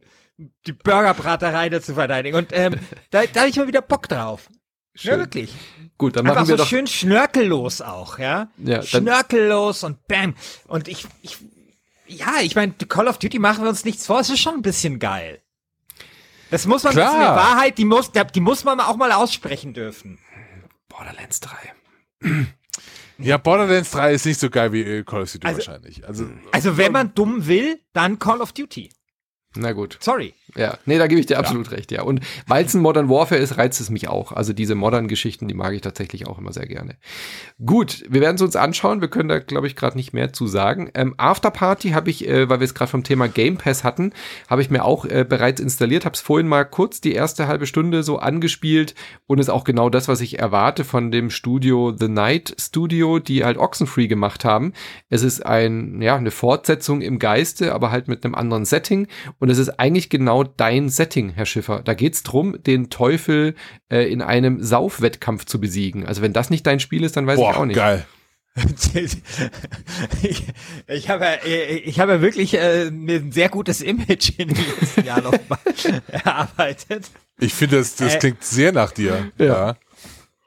die Burgerbraterei da zu verteidigen. Und ähm, da, da habe ich mal wieder Bock drauf. Schön. Ja, wirklich. Gut, dann Einfach machen wir so doch schön schnörkellos auch, ja. ja schnörkellos und bam. Und ich, ich, ja, ich meine, Call of Duty machen wir uns nichts vor. Es ist schon ein bisschen geil. Das muss man, Klar. das ist eine Wahrheit, die muss, die muss man auch mal aussprechen dürfen. Borderlands 3. Ja, Borderlands 3 ist nicht so geil wie äh, Call of Duty also, wahrscheinlich. Also, also wenn man dumm will, dann Call of Duty. Na gut. Sorry. Ja, nee, da gebe ich dir absolut ja. recht, ja. Und weil es ein Modern Warfare ist, reizt es mich auch. Also diese modernen Geschichten, die mag ich tatsächlich auch immer sehr gerne. Gut, wir werden es uns anschauen. Wir können da, glaube ich, gerade nicht mehr zu sagen. Ähm, Afterparty habe ich, äh, weil wir es gerade vom Thema Game Pass hatten, habe ich mir auch äh, bereits installiert. Habe es vorhin mal kurz die erste halbe Stunde so angespielt und ist auch genau das, was ich erwarte von dem Studio The Night Studio, die halt Oxenfree gemacht haben. Es ist ein, ja, eine Fortsetzung im Geiste, aber halt mit einem anderen Setting. Und es ist eigentlich genau dein Setting, Herr Schiffer. Da geht's drum, den Teufel äh, in einem Saufwettkampf zu besiegen. Also wenn das nicht dein Spiel ist, dann weiß Boah, ich auch nicht. Geil. ich, ich habe ich habe wirklich äh, mir ein sehr gutes Image in den letzten Jahren erarbeitet. Ich finde, das, das äh, klingt sehr nach dir. ja. ja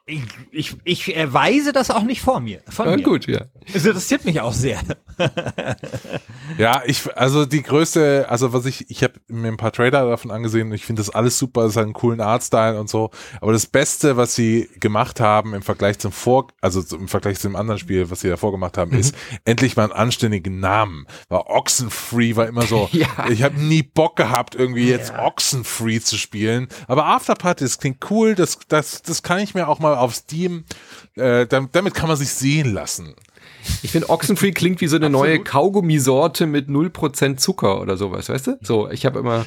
ich, ich, ich äh, weise das auch nicht vor mir. Von ja, mir. gut, ja. Es interessiert mich auch sehr. ja, ich, also die größte, also was ich, ich habe mir ein paar Trailer davon angesehen und ich finde das alles super, es hat einen coolen Artstyle und so. Aber das Beste, was sie gemacht haben im Vergleich zum Vor, also im Vergleich zu dem anderen Spiel, was sie davor gemacht haben, mhm. ist endlich mal einen anständigen Namen. War Oxenfree war immer so. ja. Ich habe nie Bock gehabt, irgendwie jetzt ja. Oxenfree zu spielen. Aber Afterparty, das klingt cool, das, das, das kann ich mir auch mal auf Steam, äh, damit, kann man sich sehen lassen. Ich finde, Oxenfree klingt wie so eine Absolut. neue Kaugummisorte mit 0% Zucker oder sowas, weißt du? So, ich habe immer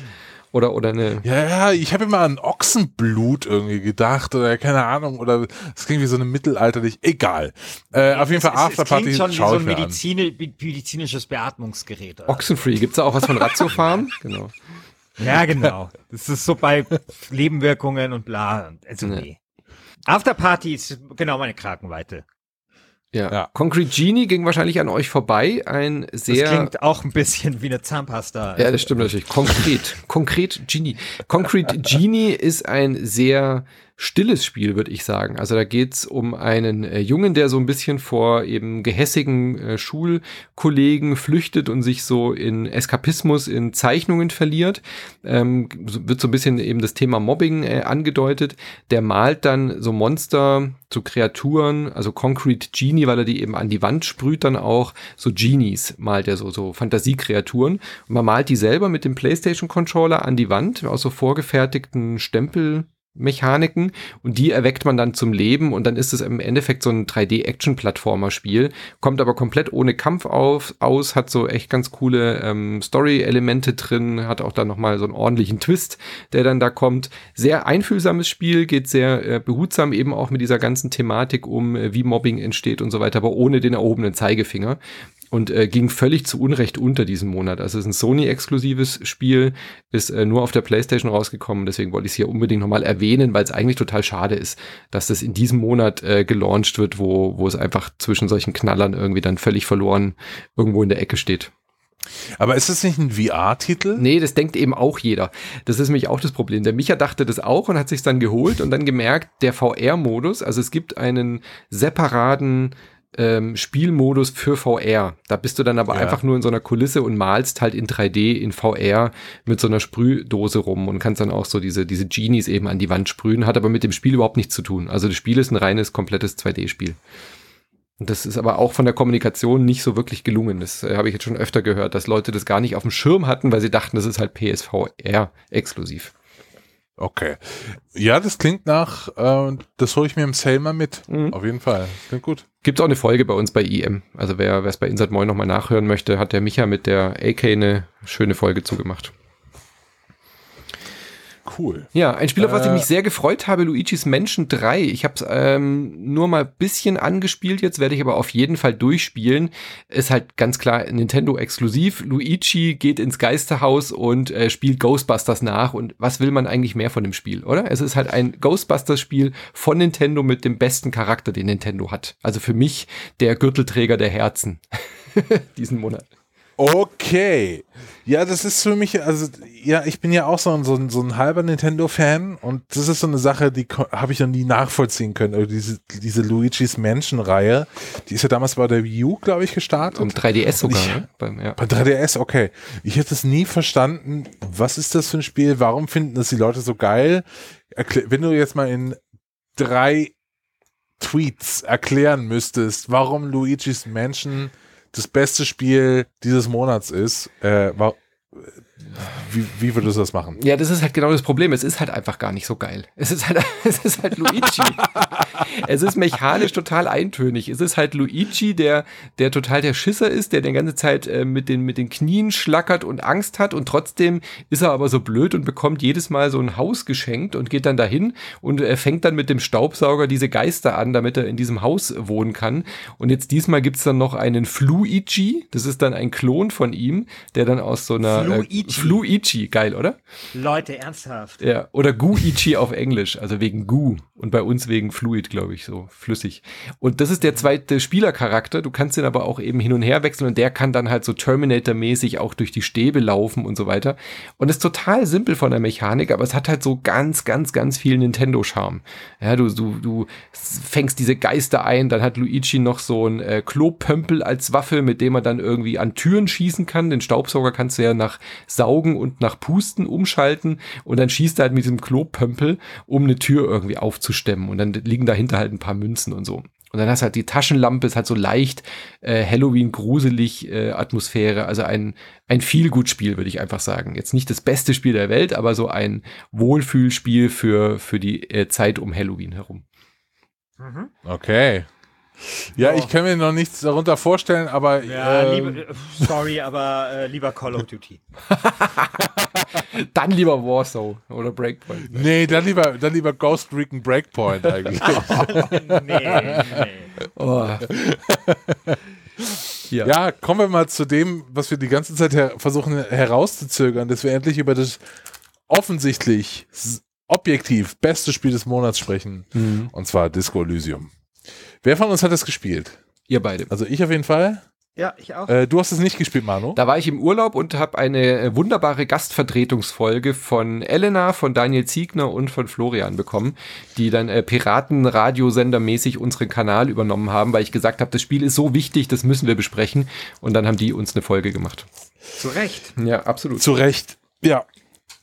oder oder eine Ja, ja, ich habe immer an Ochsenblut irgendwie gedacht oder keine Ahnung oder es klingt wie so eine mittelalterlich egal. Äh, auf jeden Fall Afterparty es klingt schon wie so ein Medizin, medizinisches Beatmungsgerät. Oder? Oxenfree, gibt's da auch was von Ratiofarm? genau. Ja, genau. Das ist so bei Nebenwirkungen und bla. Also nee. Afterparty ist genau meine Kragenweite. Ja. ja. Concrete Genie ging wahrscheinlich an euch vorbei. Ein sehr. Das klingt auch ein bisschen wie eine Zahnpasta. Ja, das stimmt natürlich. Konkret. Konkret Genie. Concrete Genie ist ein sehr stilles Spiel, würde ich sagen. Also da geht's um einen äh, Jungen, der so ein bisschen vor eben gehässigen äh, Schulkollegen flüchtet und sich so in Eskapismus, in Zeichnungen verliert. Ähm, wird so ein bisschen eben das Thema Mobbing äh, angedeutet. Der malt dann so Monster zu Kreaturen, also Concrete Genie, weil er die eben an die Wand sprüht, dann auch so Genies malt er so, so Fantasiekreaturen. Und man malt die selber mit dem PlayStation Controller an die Wand aus so vorgefertigten Stempel Mechaniken und die erweckt man dann zum Leben und dann ist es im Endeffekt so ein 3D-Action-Plattformer-Spiel, kommt aber komplett ohne Kampf auf, aus, hat so echt ganz coole ähm, Story-Elemente drin, hat auch dann nochmal so einen ordentlichen Twist, der dann da kommt. Sehr einfühlsames Spiel, geht sehr äh, behutsam eben auch mit dieser ganzen Thematik um, äh, wie Mobbing entsteht und so weiter, aber ohne den erhobenen Zeigefinger und äh, ging völlig zu Unrecht unter diesem Monat. Also es ist ein Sony-exklusives Spiel, ist äh, nur auf der PlayStation rausgekommen. Deswegen wollte ich es hier unbedingt nochmal erwähnen, weil es eigentlich total schade ist, dass das in diesem Monat äh, gelauncht wird, wo, wo es einfach zwischen solchen Knallern irgendwie dann völlig verloren irgendwo in der Ecke steht. Aber ist es nicht ein VR-Titel? Nee, das denkt eben auch jeder. Das ist nämlich auch das Problem. Der Micha dachte das auch und hat sich dann geholt und dann gemerkt, der VR-Modus, also es gibt einen separaten ähm, Spielmodus für VR. Da bist du dann aber ja. einfach nur in so einer Kulisse und malst halt in 3D in VR mit so einer Sprühdose rum und kannst dann auch so diese, diese Genies eben an die Wand sprühen, hat aber mit dem Spiel überhaupt nichts zu tun. Also das Spiel ist ein reines, komplettes 2D-Spiel. Und das ist aber auch von der Kommunikation nicht so wirklich gelungen. Das äh, habe ich jetzt schon öfter gehört, dass Leute das gar nicht auf dem Schirm hatten, weil sie dachten, das ist halt PSVR exklusiv. Okay. Ja, das klingt nach, äh, das hole ich mir im Sale mal mit. Mhm. Auf jeden Fall. Klingt gut. Gibt auch eine Folge bei uns bei IM. Also wer es bei Inside Moin nochmal nachhören möchte, hat der Micha mit der AK eine schöne Folge zugemacht. Cool. Ja, ein Spiel, auf was ich mich äh. sehr gefreut habe, Luigi's Mansion 3. Ich habe es ähm, nur mal bisschen angespielt, jetzt werde ich aber auf jeden Fall durchspielen. Ist halt ganz klar Nintendo exklusiv. Luigi geht ins Geisterhaus und äh, spielt Ghostbusters nach. Und was will man eigentlich mehr von dem Spiel, oder? Es ist halt ein Ghostbusters-Spiel von Nintendo mit dem besten Charakter, den Nintendo hat. Also für mich der Gürtelträger der Herzen diesen Monat. Okay. Ja, das ist für mich, also, ja, ich bin ja auch so ein, so ein, so ein halber Nintendo-Fan und das ist so eine Sache, die habe ich noch nie nachvollziehen können. Also diese, diese Luigi's Mansion-Reihe, die ist ja damals bei der Wii U, glaube ich, gestartet. Und 3DS sogar, ich, ne? Beim, ja. Bei 3DS, okay. Ich hätte es nie verstanden, was ist das für ein Spiel, warum finden das die Leute so geil? Wenn du jetzt mal in drei Tweets erklären müsstest, warum Luigi's Mansion das beste Spiel dieses Monats ist, äh, war, wie, wie würdest du das machen? Ja, das ist halt genau das Problem. Es ist halt einfach gar nicht so geil. Es ist halt, es ist halt Luigi. es ist mechanisch total eintönig. Es ist halt Luigi, der, der total der Schisser ist, der die ganze Zeit äh, mit, den, mit den Knien schlackert und Angst hat und trotzdem ist er aber so blöd und bekommt jedes Mal so ein Haus geschenkt und geht dann dahin und er fängt dann mit dem Staubsauger diese Geister an, damit er in diesem Haus wohnen kann. Und jetzt diesmal gibt's dann noch einen Fluigi. Das ist dann ein Klon von ihm, der dann aus so einer Fluigi. Äh, Fluichi, geil, oder? Leute, ernsthaft. Ja, oder Guichi auf Englisch, also wegen Gu und bei uns wegen Fluid, glaube ich, so flüssig. Und das ist der zweite Spielercharakter, du kannst den aber auch eben hin und her wechseln und der kann dann halt so Terminator-mäßig auch durch die Stäbe laufen und so weiter. Und ist total simpel von der Mechanik, aber es hat halt so ganz, ganz, ganz viel Nintendo-Charme. Ja, du, du, du fängst diese Geister ein, dann hat Luigi noch so ein äh, Klopömpel als Waffe, mit dem er dann irgendwie an Türen schießen kann. Den Staubsauger kannst du ja nach Saugen und nach Pusten umschalten und dann schießt er halt mit diesem Klopömpel, um eine Tür irgendwie aufzustemmen und dann liegen dahinter halt ein paar Münzen und so. Und dann hast du halt die Taschenlampe, ist halt so leicht äh, Halloween-gruselig äh, Atmosphäre. Also ein, ein Viel-Gut-Spiel, würde ich einfach sagen. Jetzt nicht das beste Spiel der Welt, aber so ein Wohlfühlspiel für, für die äh, Zeit um Halloween herum. Mhm. Okay. Ja, oh. ich kann mir noch nichts darunter vorstellen, aber. Ja, äh, liebe, sorry, aber äh, lieber Call of Duty. dann lieber Warsaw oder Breakpoint. Nee, dann lieber, dann lieber Ghost Recon Breakpoint eigentlich. nee, nee. Oh. Ja. ja. kommen wir mal zu dem, was wir die ganze Zeit her versuchen herauszuzögern, dass wir endlich über das offensichtlich objektiv beste Spiel des Monats sprechen. Mhm. Und zwar Disco Elysium. Wer von uns hat das gespielt? Ihr beide. Also ich auf jeden Fall. Ja, ich auch. Äh, du hast es nicht gespielt, Manu? Da war ich im Urlaub und habe eine äh, wunderbare Gastvertretungsfolge von Elena, von Daniel Ziegner und von Florian bekommen, die dann äh, Piratenradiosendermäßig unseren Kanal übernommen haben, weil ich gesagt habe, das Spiel ist so wichtig, das müssen wir besprechen. Und dann haben die uns eine Folge gemacht. Zu Recht. Ja, absolut. Zu Recht. Ja.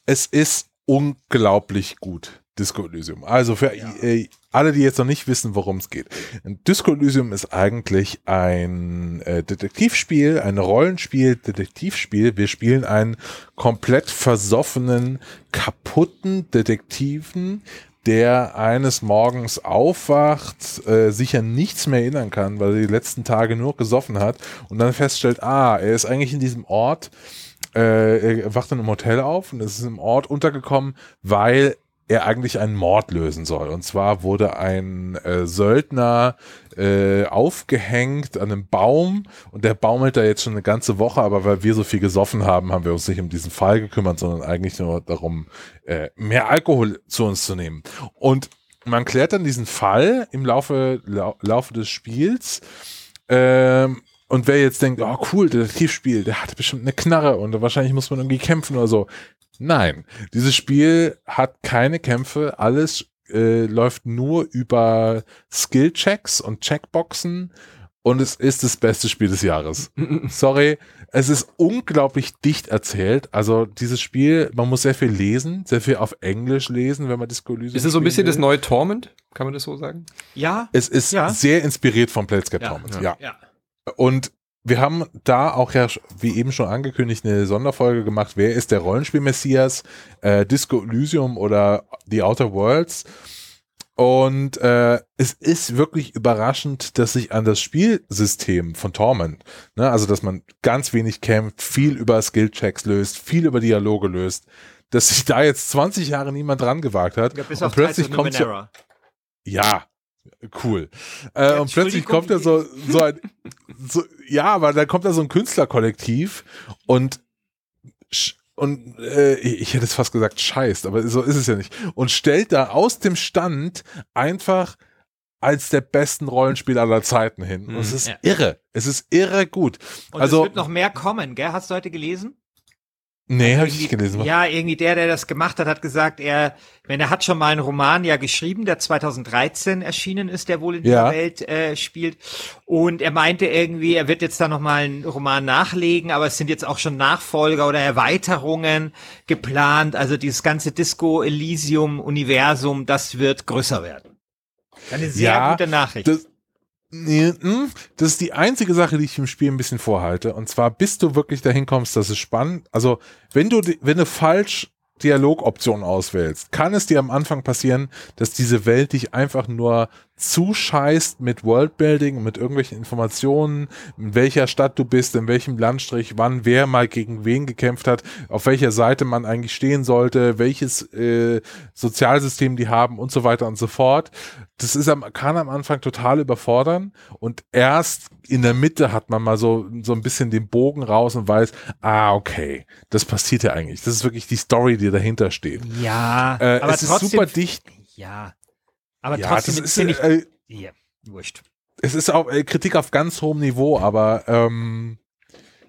Es ist unglaublich gut. Disco Elysium. Also für ja. äh, alle, die jetzt noch nicht wissen, worum es geht. Disco Elysium ist eigentlich ein äh, Detektivspiel, ein Rollenspiel, Detektivspiel. Wir spielen einen komplett versoffenen, kaputten Detektiven, der eines Morgens aufwacht, äh, sich an nichts mehr erinnern kann, weil er die letzten Tage nur gesoffen hat und dann feststellt, ah, er ist eigentlich in diesem Ort, äh, er wacht dann im Hotel auf und ist im Ort untergekommen, weil er eigentlich einen Mord lösen soll. Und zwar wurde ein äh, Söldner äh, aufgehängt an einem Baum und der baumelt da jetzt schon eine ganze Woche, aber weil wir so viel gesoffen haben, haben wir uns nicht um diesen Fall gekümmert, sondern eigentlich nur darum, äh, mehr Alkohol zu uns zu nehmen. Und man klärt dann diesen Fall im Laufe, lau Laufe des Spiels. Ähm, und wer jetzt denkt, oh cool, Detektivspiel, der hatte bestimmt eine Knarre und wahrscheinlich muss man irgendwie kämpfen oder so. Nein, dieses Spiel hat keine Kämpfe, alles äh, läuft nur über Skill-Checks und Checkboxen und es ist das beste Spiel des Jahres. Sorry, es ist unglaublich dicht erzählt. Also dieses Spiel, man muss sehr viel lesen, sehr viel auf Englisch lesen, wenn man Discolyse Ist es so ein bisschen will. das neue Torment? Kann man das so sagen? Ja. Es ist ja. sehr inspiriert von Planescape ja. Torment, ja. ja. Und wir haben da auch ja, wie eben schon angekündigt, eine Sonderfolge gemacht. Wer ist der Rollenspiel-Messias? Äh, Disco Elysium oder The Outer Worlds? Und äh, es ist wirklich überraschend, dass sich an das Spielsystem von Torment, ne, also dass man ganz wenig kämpft, viel über Skillchecks löst, viel über Dialoge löst, dass sich da jetzt 20 Jahre niemand dran gewagt hat. Ja, bis und plötzlich kommt ja, ja, cool. Äh, und plötzlich kommt da so, so ein, so, ja, aber dann kommt da so ein Künstlerkollektiv und und äh, ich hätte es fast gesagt scheißt, aber so ist es ja nicht. Und stellt da aus dem Stand einfach als der besten Rollenspiel aller Zeiten hin. Und es mhm. ist ja. irre. Es ist irre gut. Und also, es wird noch mehr kommen, gell? Hast du heute gelesen? Nee, habe ich nicht gelesen. Ja, irgendwie der, der das gemacht hat, hat gesagt, er, wenn er hat schon mal einen Roman ja geschrieben, der 2013 erschienen ist, der wohl in ja. dieser Welt äh, spielt. Und er meinte irgendwie, er wird jetzt da noch mal einen Roman nachlegen, aber es sind jetzt auch schon Nachfolger oder Erweiterungen geplant. Also dieses ganze Disco Elysium Universum, das wird größer werden. Eine sehr ja, gute Nachricht. Das, das ist die einzige Sache, die ich im Spiel ein bisschen vorhalte. Und zwar, bis du wirklich dahin kommst, dass es spannend. Also, wenn du, wenn du falsch Dialogoptionen auswählst, kann es dir am Anfang passieren, dass diese Welt dich einfach nur zuscheißt mit Worldbuilding, mit irgendwelchen Informationen, in welcher Stadt du bist, in welchem Landstrich, wann wer mal gegen wen gekämpft hat, auf welcher Seite man eigentlich stehen sollte, welches äh, Sozialsystem die haben und so weiter und so fort. Das ist am, kann am Anfang total überfordern und erst in der Mitte hat man mal so, so ein bisschen den Bogen raus und weiß, ah, okay, das passiert ja eigentlich. Das ist wirklich die Story, die dahinter steht. Ja, äh, aber es trotzdem, ist super dicht. Ja, aber ja, trotzdem das ist, ich, äh, ja, wurscht. Es ist auch äh, Kritik auf ganz hohem Niveau, aber ähm,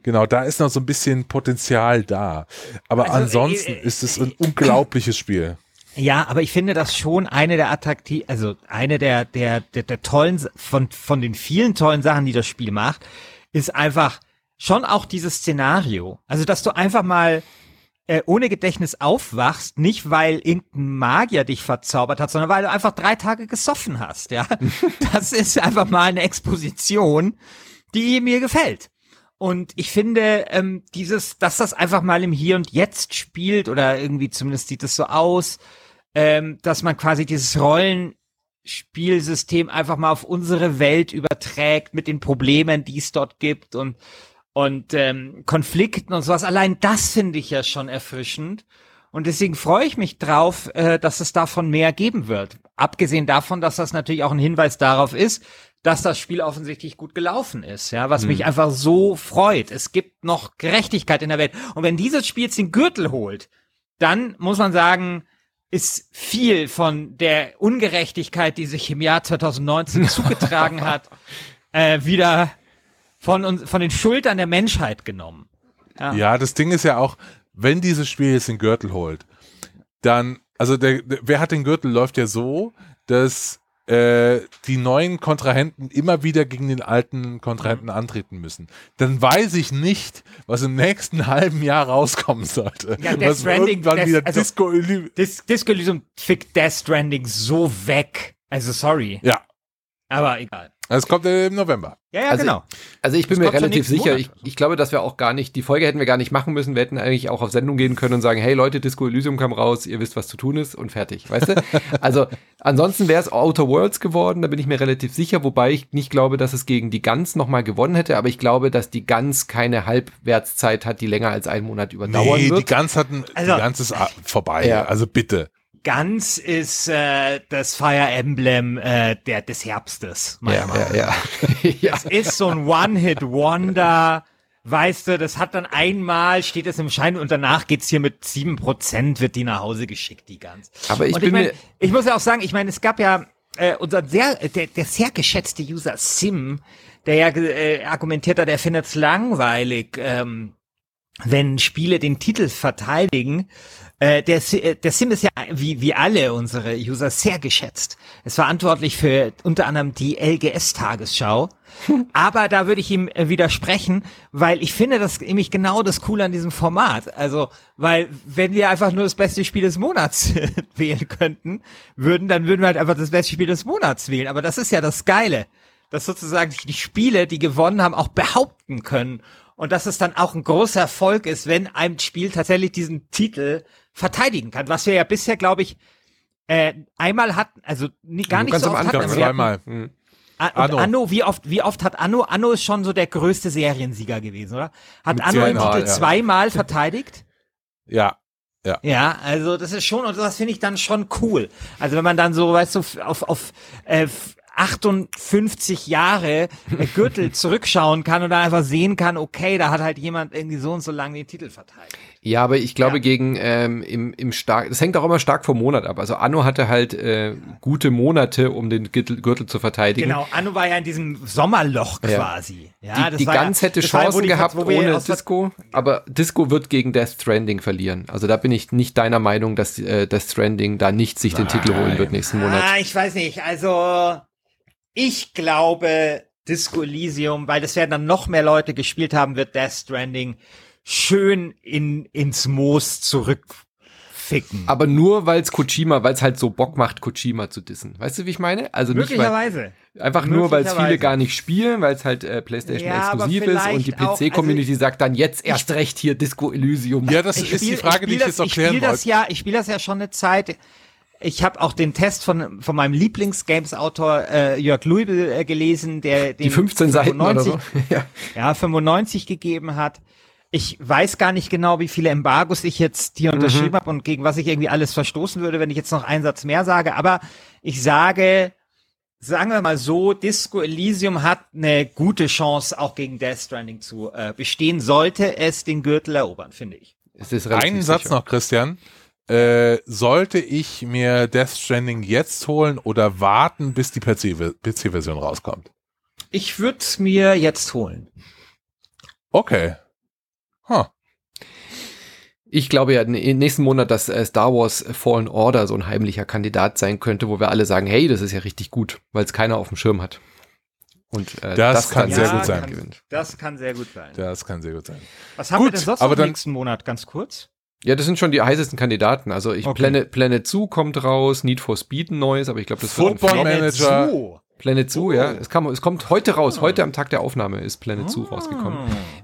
genau, da ist noch so ein bisschen Potenzial da. Aber also, ansonsten äh, ist es ein unglaubliches Spiel. Ja, aber ich finde das schon eine der attraktiv, also eine der, der, der, der tollen, von, von den vielen tollen Sachen, die das Spiel macht, ist einfach schon auch dieses Szenario. Also, dass du einfach mal äh, ohne Gedächtnis aufwachst, nicht weil irgendein Magier dich verzaubert hat, sondern weil du einfach drei Tage gesoffen hast, ja. das ist einfach mal eine Exposition, die mir gefällt. Und ich finde, ähm, dieses, dass das einfach mal im Hier und Jetzt spielt, oder irgendwie zumindest sieht es so aus, ähm, dass man quasi dieses Rollenspielsystem einfach mal auf unsere Welt überträgt mit den Problemen, die es dort gibt und und ähm, Konflikten und sowas. Allein das finde ich ja schon erfrischend. Und deswegen freue ich mich drauf, äh, dass es davon mehr geben wird. Abgesehen davon, dass das natürlich auch ein Hinweis darauf ist, dass das Spiel offensichtlich gut gelaufen ist, ja, was hm. mich einfach so freut. Es gibt noch Gerechtigkeit in der Welt. Und wenn dieses Spiel jetzt den Gürtel holt, dann muss man sagen, ist viel von der Ungerechtigkeit, die sich im Jahr 2019 zugetragen hat, äh, wieder von uns, von den Schultern der Menschheit genommen. Ja. ja, das Ding ist ja auch, wenn dieses Spiel jetzt den Gürtel holt, dann, also der, der wer hat den Gürtel, läuft ja so, dass äh, die neuen Kontrahenten immer wieder gegen den alten Kontrahenten antreten müssen. Dann weiß ich nicht, was im nächsten halben Jahr rauskommen sollte. Ja, Death Stranding, Death, wieder also, Disco, Dis Disco Elysium fickt Death Stranding so weg. Also sorry. Ja. Aber egal. Es kommt im November. Ja, ja, also, genau. Also ich bin das mir relativ sicher, ich, ich, glaube, dass wir auch gar nicht, die Folge hätten wir gar nicht machen müssen. Wir hätten eigentlich auch auf Sendung gehen können und sagen, hey Leute, Disco Elysium kam raus, ihr wisst, was zu tun ist und fertig, weißt du? also ansonsten wäre es Outer Worlds geworden, da bin ich mir relativ sicher, wobei ich nicht glaube, dass es gegen die Gans nochmal gewonnen hätte, aber ich glaube, dass die Gans keine Halbwertszeit hat, die länger als einen Monat überdauern nee, wird. die Gans hatten, also, die Gans ist vorbei, ja. also bitte. Ganz ist äh, das Fire Emblem äh, der, des Herbstes. Ja, ja, ja. ja. Das ist so ein One-Hit-Wonder. Weißt du, das hat dann einmal, steht es im Schein und danach geht's hier mit sieben Prozent wird die nach Hause geschickt, die Gans. Aber ich und bin ich, mein, ich muss ja auch sagen, ich meine, es gab ja äh, unser sehr, der, der sehr geschätzte User Sim, der ja äh, argumentiert hat, er findet es langweilig, ähm, wenn Spiele den Titel verteidigen äh, der, äh, der Sim ist ja wie, wie alle unsere User sehr geschätzt. ist verantwortlich für unter anderem die LGS-Tagesschau. Aber da würde ich ihm äh, widersprechen, weil ich finde das nämlich genau das Coole an diesem Format. Also, weil wenn wir einfach nur das beste Spiel des Monats wählen könnten, würden, dann würden wir halt einfach das beste Spiel des Monats wählen. Aber das ist ja das Geile, dass sozusagen die Spiele, die gewonnen haben, auch behaupten können. Und dass es dann auch ein großer Erfolg ist, wenn ein Spiel tatsächlich diesen Titel verteidigen kann, was wir ja bisher, glaube ich, äh, einmal hatten, also nie, gar nicht so oft hatten. Also zweimal. Mhm. Anno. Anno, wie oft, wie oft hat Anno? Anno ist schon so der größte Seriensieger gewesen, oder? Hat Mit Anno den Titel ja. zweimal verteidigt? Ja. Ja. ja, also das ist schon, und das finde ich dann schon cool. Also wenn man dann so, weißt du, auf, auf äh, 58 Jahre äh, Gürtel zurückschauen kann und dann einfach sehen kann, okay, da hat halt jemand irgendwie so und so lange den Titel verteidigt. Ja, aber ich glaube ja. gegen ähm, im, im stark, das hängt auch immer stark vom Monat ab. Also Anno hatte halt äh, gute Monate, um den Gürtel, Gürtel zu verteidigen. Genau, Anno war ja in diesem Sommerloch quasi. Ja, ja die, die Gans ja, hätte Chancen war, gehabt ohne Disco, aber Disco wird gegen Death Stranding verlieren. Also da bin ich nicht deiner Meinung, dass äh, Death Stranding da nicht sich den Titel holen wird nächsten Monat. Ah, ich weiß nicht. Also ich glaube Disco Elysium, weil das werden dann noch mehr Leute gespielt haben, wird Death Stranding schön in, ins Moos zurückficken. Aber nur weil es Kojima, weil es halt so Bock macht, Kojima zu dissen. Weißt du, wie ich meine? Also Möglicherweise. Nicht, weil, einfach nur, weil es viele gar nicht spielen, weil es halt äh, PlayStation ja, exklusiv ist und die PC-Community also sagt dann jetzt erst recht hier Disco Elysium. Ja, das ist spiel, die Frage, die ich jetzt erklären wollte. Das ja, ich spiele das ja schon eine Zeit. Ich habe auch den Test von, von meinem Lieblings-Games-Autor äh, Jörg Luibel äh, gelesen, der den die 15 Seiten 95, oder so. ja. ja, 95 gegeben hat. Ich weiß gar nicht genau, wie viele Embargos ich jetzt hier unterschrieben mhm. habe und gegen was ich irgendwie alles verstoßen würde, wenn ich jetzt noch einen Satz mehr sage. Aber ich sage, sagen wir mal so, Disco Elysium hat eine gute Chance, auch gegen Death Stranding zu äh, bestehen, sollte es den Gürtel erobern, finde ich. Einen Satz noch, Christian. Äh, sollte ich mir Death Stranding jetzt holen oder warten, bis die PC-Version rauskommt? Ich würde es mir jetzt holen. Okay. Huh. Ich glaube ja im nächsten Monat, dass äh, Star Wars Fallen Order so ein heimlicher Kandidat sein könnte, wo wir alle sagen, hey, das ist ja richtig gut, weil es keiner auf dem Schirm hat. Und äh, das, das, kann sehr gut sein. Kann, das kann sehr gut sein. Das kann sehr gut sein. Was haben gut, wir denn sonst aber noch nächsten Monat? Ganz kurz. Ja, das sind schon die heißesten Kandidaten. Also ich okay. Planet, Planet Zoo kommt raus, Need for Speed ein neues, aber ich glaube, das Football Manager. Zoo. Planet Zoo, oh. ja. Es, kam, es kommt heute raus. Heute am Tag der Aufnahme ist Planet Zoo ah. rausgekommen.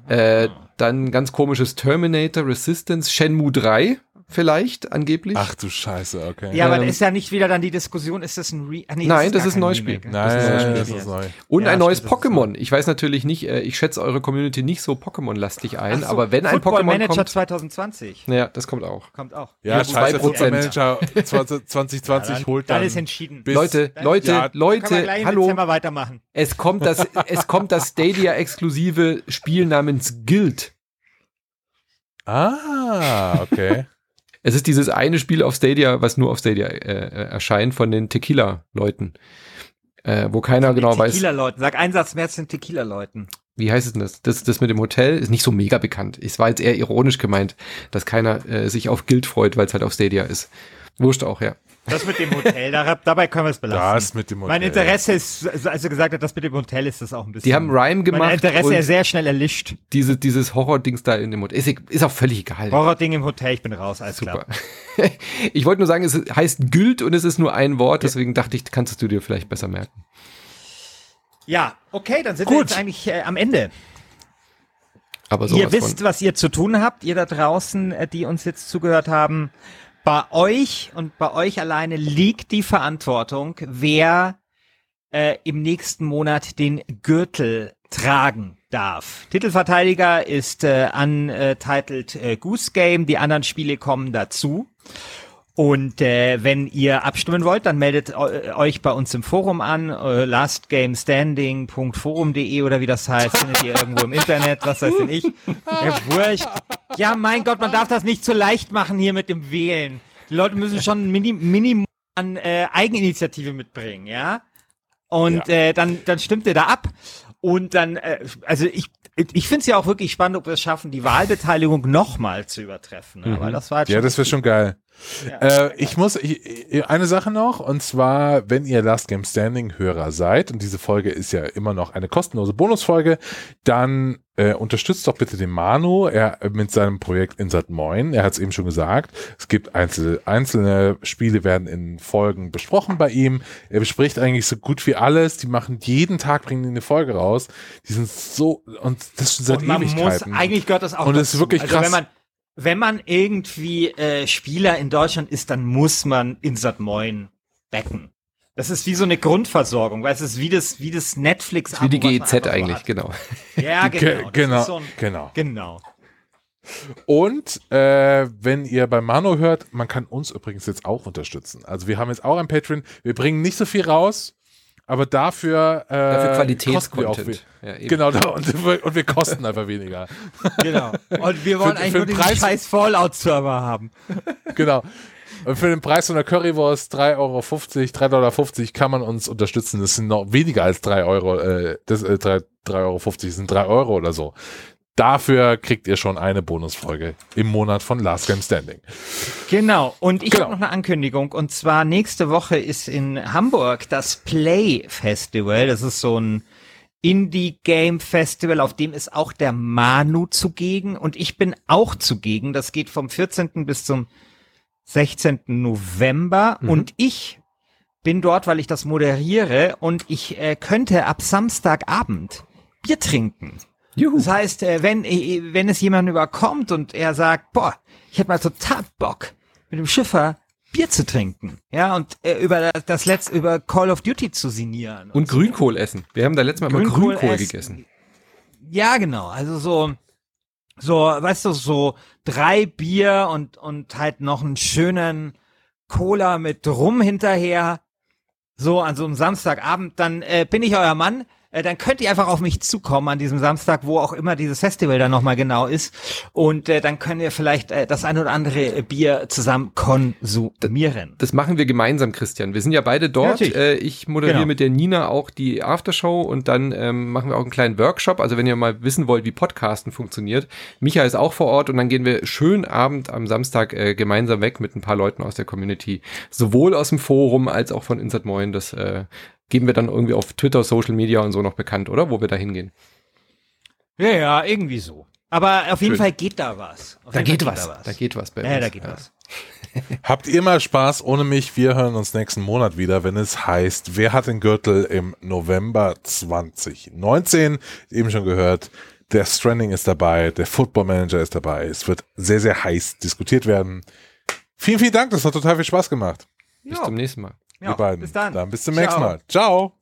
Äh, dann ganz komisches Terminator Resistance, Shenmue 3 vielleicht, angeblich. Ach du Scheiße, okay. Ja, aber ähm, ist ja nicht wieder dann die Diskussion, ist das ein Re ah, nee, Nein, das ist, ein neues Spiel. Nein, das ist ein, neues Spiel. Das ist neu. Und ja, ein neues Pokémon. Ich weiß natürlich nicht, äh, ich schätze eure Community nicht so Pokémon-lastig ein, so, aber wenn ein Pokémon Manager kommt, 2020. Ja, das kommt auch. Kommt auch. Ja, ja scheiße, Football Manager 2020 ja, dann, holt dann. Dann ist entschieden. Leute, Leute, ja, Leute, hallo. weitermachen. Es kommt das, es kommt das Stadia-exklusive Spiel namens Guild. Ah, okay. Es ist dieses eine Spiel auf Stadia, was nur auf Stadia äh, äh erscheint von den Tequila-Leuten. Äh, wo keiner also genau weiß. Tequila-Leuten. Sag einen Satz mehr zu den Tequila-Leuten. Wie heißt es denn das? das? Das mit dem Hotel ist nicht so mega bekannt. Es war jetzt eher ironisch gemeint, dass keiner äh, sich auf Guild freut, weil es halt auf Stadia ist. Wurscht auch, ja. Das mit dem Hotel, da, dabei können wir es belassen. Das mit dem Hotel. Mein Interesse ist, als du gesagt hast, das mit dem Hotel ist das auch ein bisschen. Die haben Rhyme gemacht. Mein Interesse ist sehr schnell erlischt. Diese, dieses Horror-Dings da in dem Hotel. Ist, ist auch völlig egal. Horror-Ding im Hotel, ich bin raus, alles Super. klar. ich wollte nur sagen, es heißt Güld und es ist nur ein Wort, deswegen dachte ich, kannst du dir vielleicht besser merken. Ja, okay, dann sind Gut. wir jetzt eigentlich äh, am Ende. Aber ihr wisst, von. was ihr zu tun habt, ihr da draußen, äh, die uns jetzt zugehört haben. Bei euch und bei euch alleine liegt die Verantwortung, wer äh, im nächsten Monat den Gürtel tragen darf. Titelverteidiger ist äh, untitled äh, Goose Game, die anderen Spiele kommen dazu. Und äh, wenn ihr abstimmen wollt, dann meldet äh, euch bei uns im Forum an, äh, lastgamestanding.forum.de oder wie das heißt, findet ihr irgendwo im Internet, was weiß denn ich. Ja, wurscht. Ja, mein Gott, man darf das nicht zu leicht machen hier mit dem Wählen. Die Leute müssen schon ein Mini Minimum an äh, Eigeninitiative mitbringen, ja? Und ja. Äh, dann, dann stimmt ihr da ab. Und dann, äh, also ich, ich finde es ja auch wirklich spannend, ob wir es schaffen, die Wahlbeteiligung nochmal zu übertreffen. Mhm. Aber das war halt ja, das wäre schon geil. Ja. Äh, ich muss ich, eine Sache noch und zwar, wenn ihr Last Game Standing Hörer seid und diese Folge ist ja immer noch eine kostenlose Bonusfolge, dann äh, unterstützt doch bitte den Manu er mit seinem Projekt Insert Moin. Er hat es eben schon gesagt. Es gibt einzelne, einzelne Spiele werden in Folgen besprochen bei ihm. Er bespricht eigentlich so gut wie alles. Die machen jeden Tag bringen die eine Folge raus. Die sind so und das schon seit und man Ewigkeiten. Muss, eigentlich gehört das auch. Und es ist wirklich also krass. Wenn man, irgendwie äh, Spieler in Deutschland ist, dann muss man Insert Moin backen. Das ist wie so eine Grundversorgung, weil es ist wie das, wie das Netflix. Wie die GEZ eigentlich, so genau. Ja, genau. genau, so ein, genau. Genau. Und äh, wenn ihr bei Mano hört, man kann uns übrigens jetzt auch unterstützen. Also wir haben jetzt auch ein Patreon. Wir bringen nicht so viel raus, aber dafür, äh, dafür Qualitätscontent. Ja, genau, und, und, wir kosten einfach weniger. Genau. Und wir wollen für, eigentlich für nur den Preis scheiß Fallout-Server haben. Genau. Und für den Preis von der Currywurst 3,50 Euro, 3,50 Dollar kann man uns unterstützen. Das sind noch weniger als 3 Euro, äh, das, äh, 3,50 Euro, das sind 3 Euro oder so. Dafür kriegt ihr schon eine Bonusfolge im Monat von Last Game Standing. Genau. Und ich genau. habe noch eine Ankündigung. Und zwar nächste Woche ist in Hamburg das Play Festival. Das ist so ein Indie Game Festival, auf dem ist auch der Manu zugegen und ich bin auch zugegen. Das geht vom 14. bis zum 16. November mhm. und ich bin dort, weil ich das moderiere und ich äh, könnte ab Samstagabend Bier trinken. Juhu. Das heißt, äh, wenn, äh, wenn es jemand überkommt und er sagt, boah, ich hätte mal total Bock, mit dem Schiffer Bier zu trinken, ja, und äh, über das letzte, über Call of Duty zu sinieren. Und, und Grünkohl essen. Wir haben da letztes Mal Grünkohl mal Grünkohl gegessen. Ja, genau. Also so, so, weißt du, so drei Bier und, und halt noch einen schönen Cola mit Rum hinterher. So an so einem Samstagabend, dann äh, bin ich euer Mann äh, dann könnt ihr einfach auf mich zukommen an diesem Samstag, wo auch immer dieses Festival dann nochmal genau ist. Und äh, dann können wir vielleicht äh, das ein oder andere Bier zusammen konsumieren. Das machen wir gemeinsam, Christian. Wir sind ja beide dort. Ja, äh, ich moderiere genau. mit der Nina auch die Aftershow und dann ähm, machen wir auch einen kleinen Workshop. Also wenn ihr mal wissen wollt, wie Podcasten funktioniert. Micha ist auch vor Ort und dann gehen wir schön Abend am Samstag äh, gemeinsam weg mit ein paar Leuten aus der Community. Sowohl aus dem Forum als auch von Insert Moin. Das äh, geben wir dann irgendwie auf Twitter, Social Media und so noch bekannt, oder? Wo wir da hingehen. Ja, ja, irgendwie so. Aber auf jeden Fall geht da was. Auf da geht, was. da was. Da geht was bei ja, uns. da geht ja. was. Habt ihr mal Spaß ohne mich? Wir hören uns nächsten Monat wieder, wenn es heißt, wer hat den Gürtel im November 2019? Eben schon gehört, der Stranding ist dabei, der Football Manager ist dabei. Es wird sehr, sehr heiß diskutiert werden. Vielen, vielen Dank, das hat total viel Spaß gemacht. Bis jo. zum nächsten Mal. Ja, beiden. Bis dann. Dann bis zum nächsten Mal. Ciao.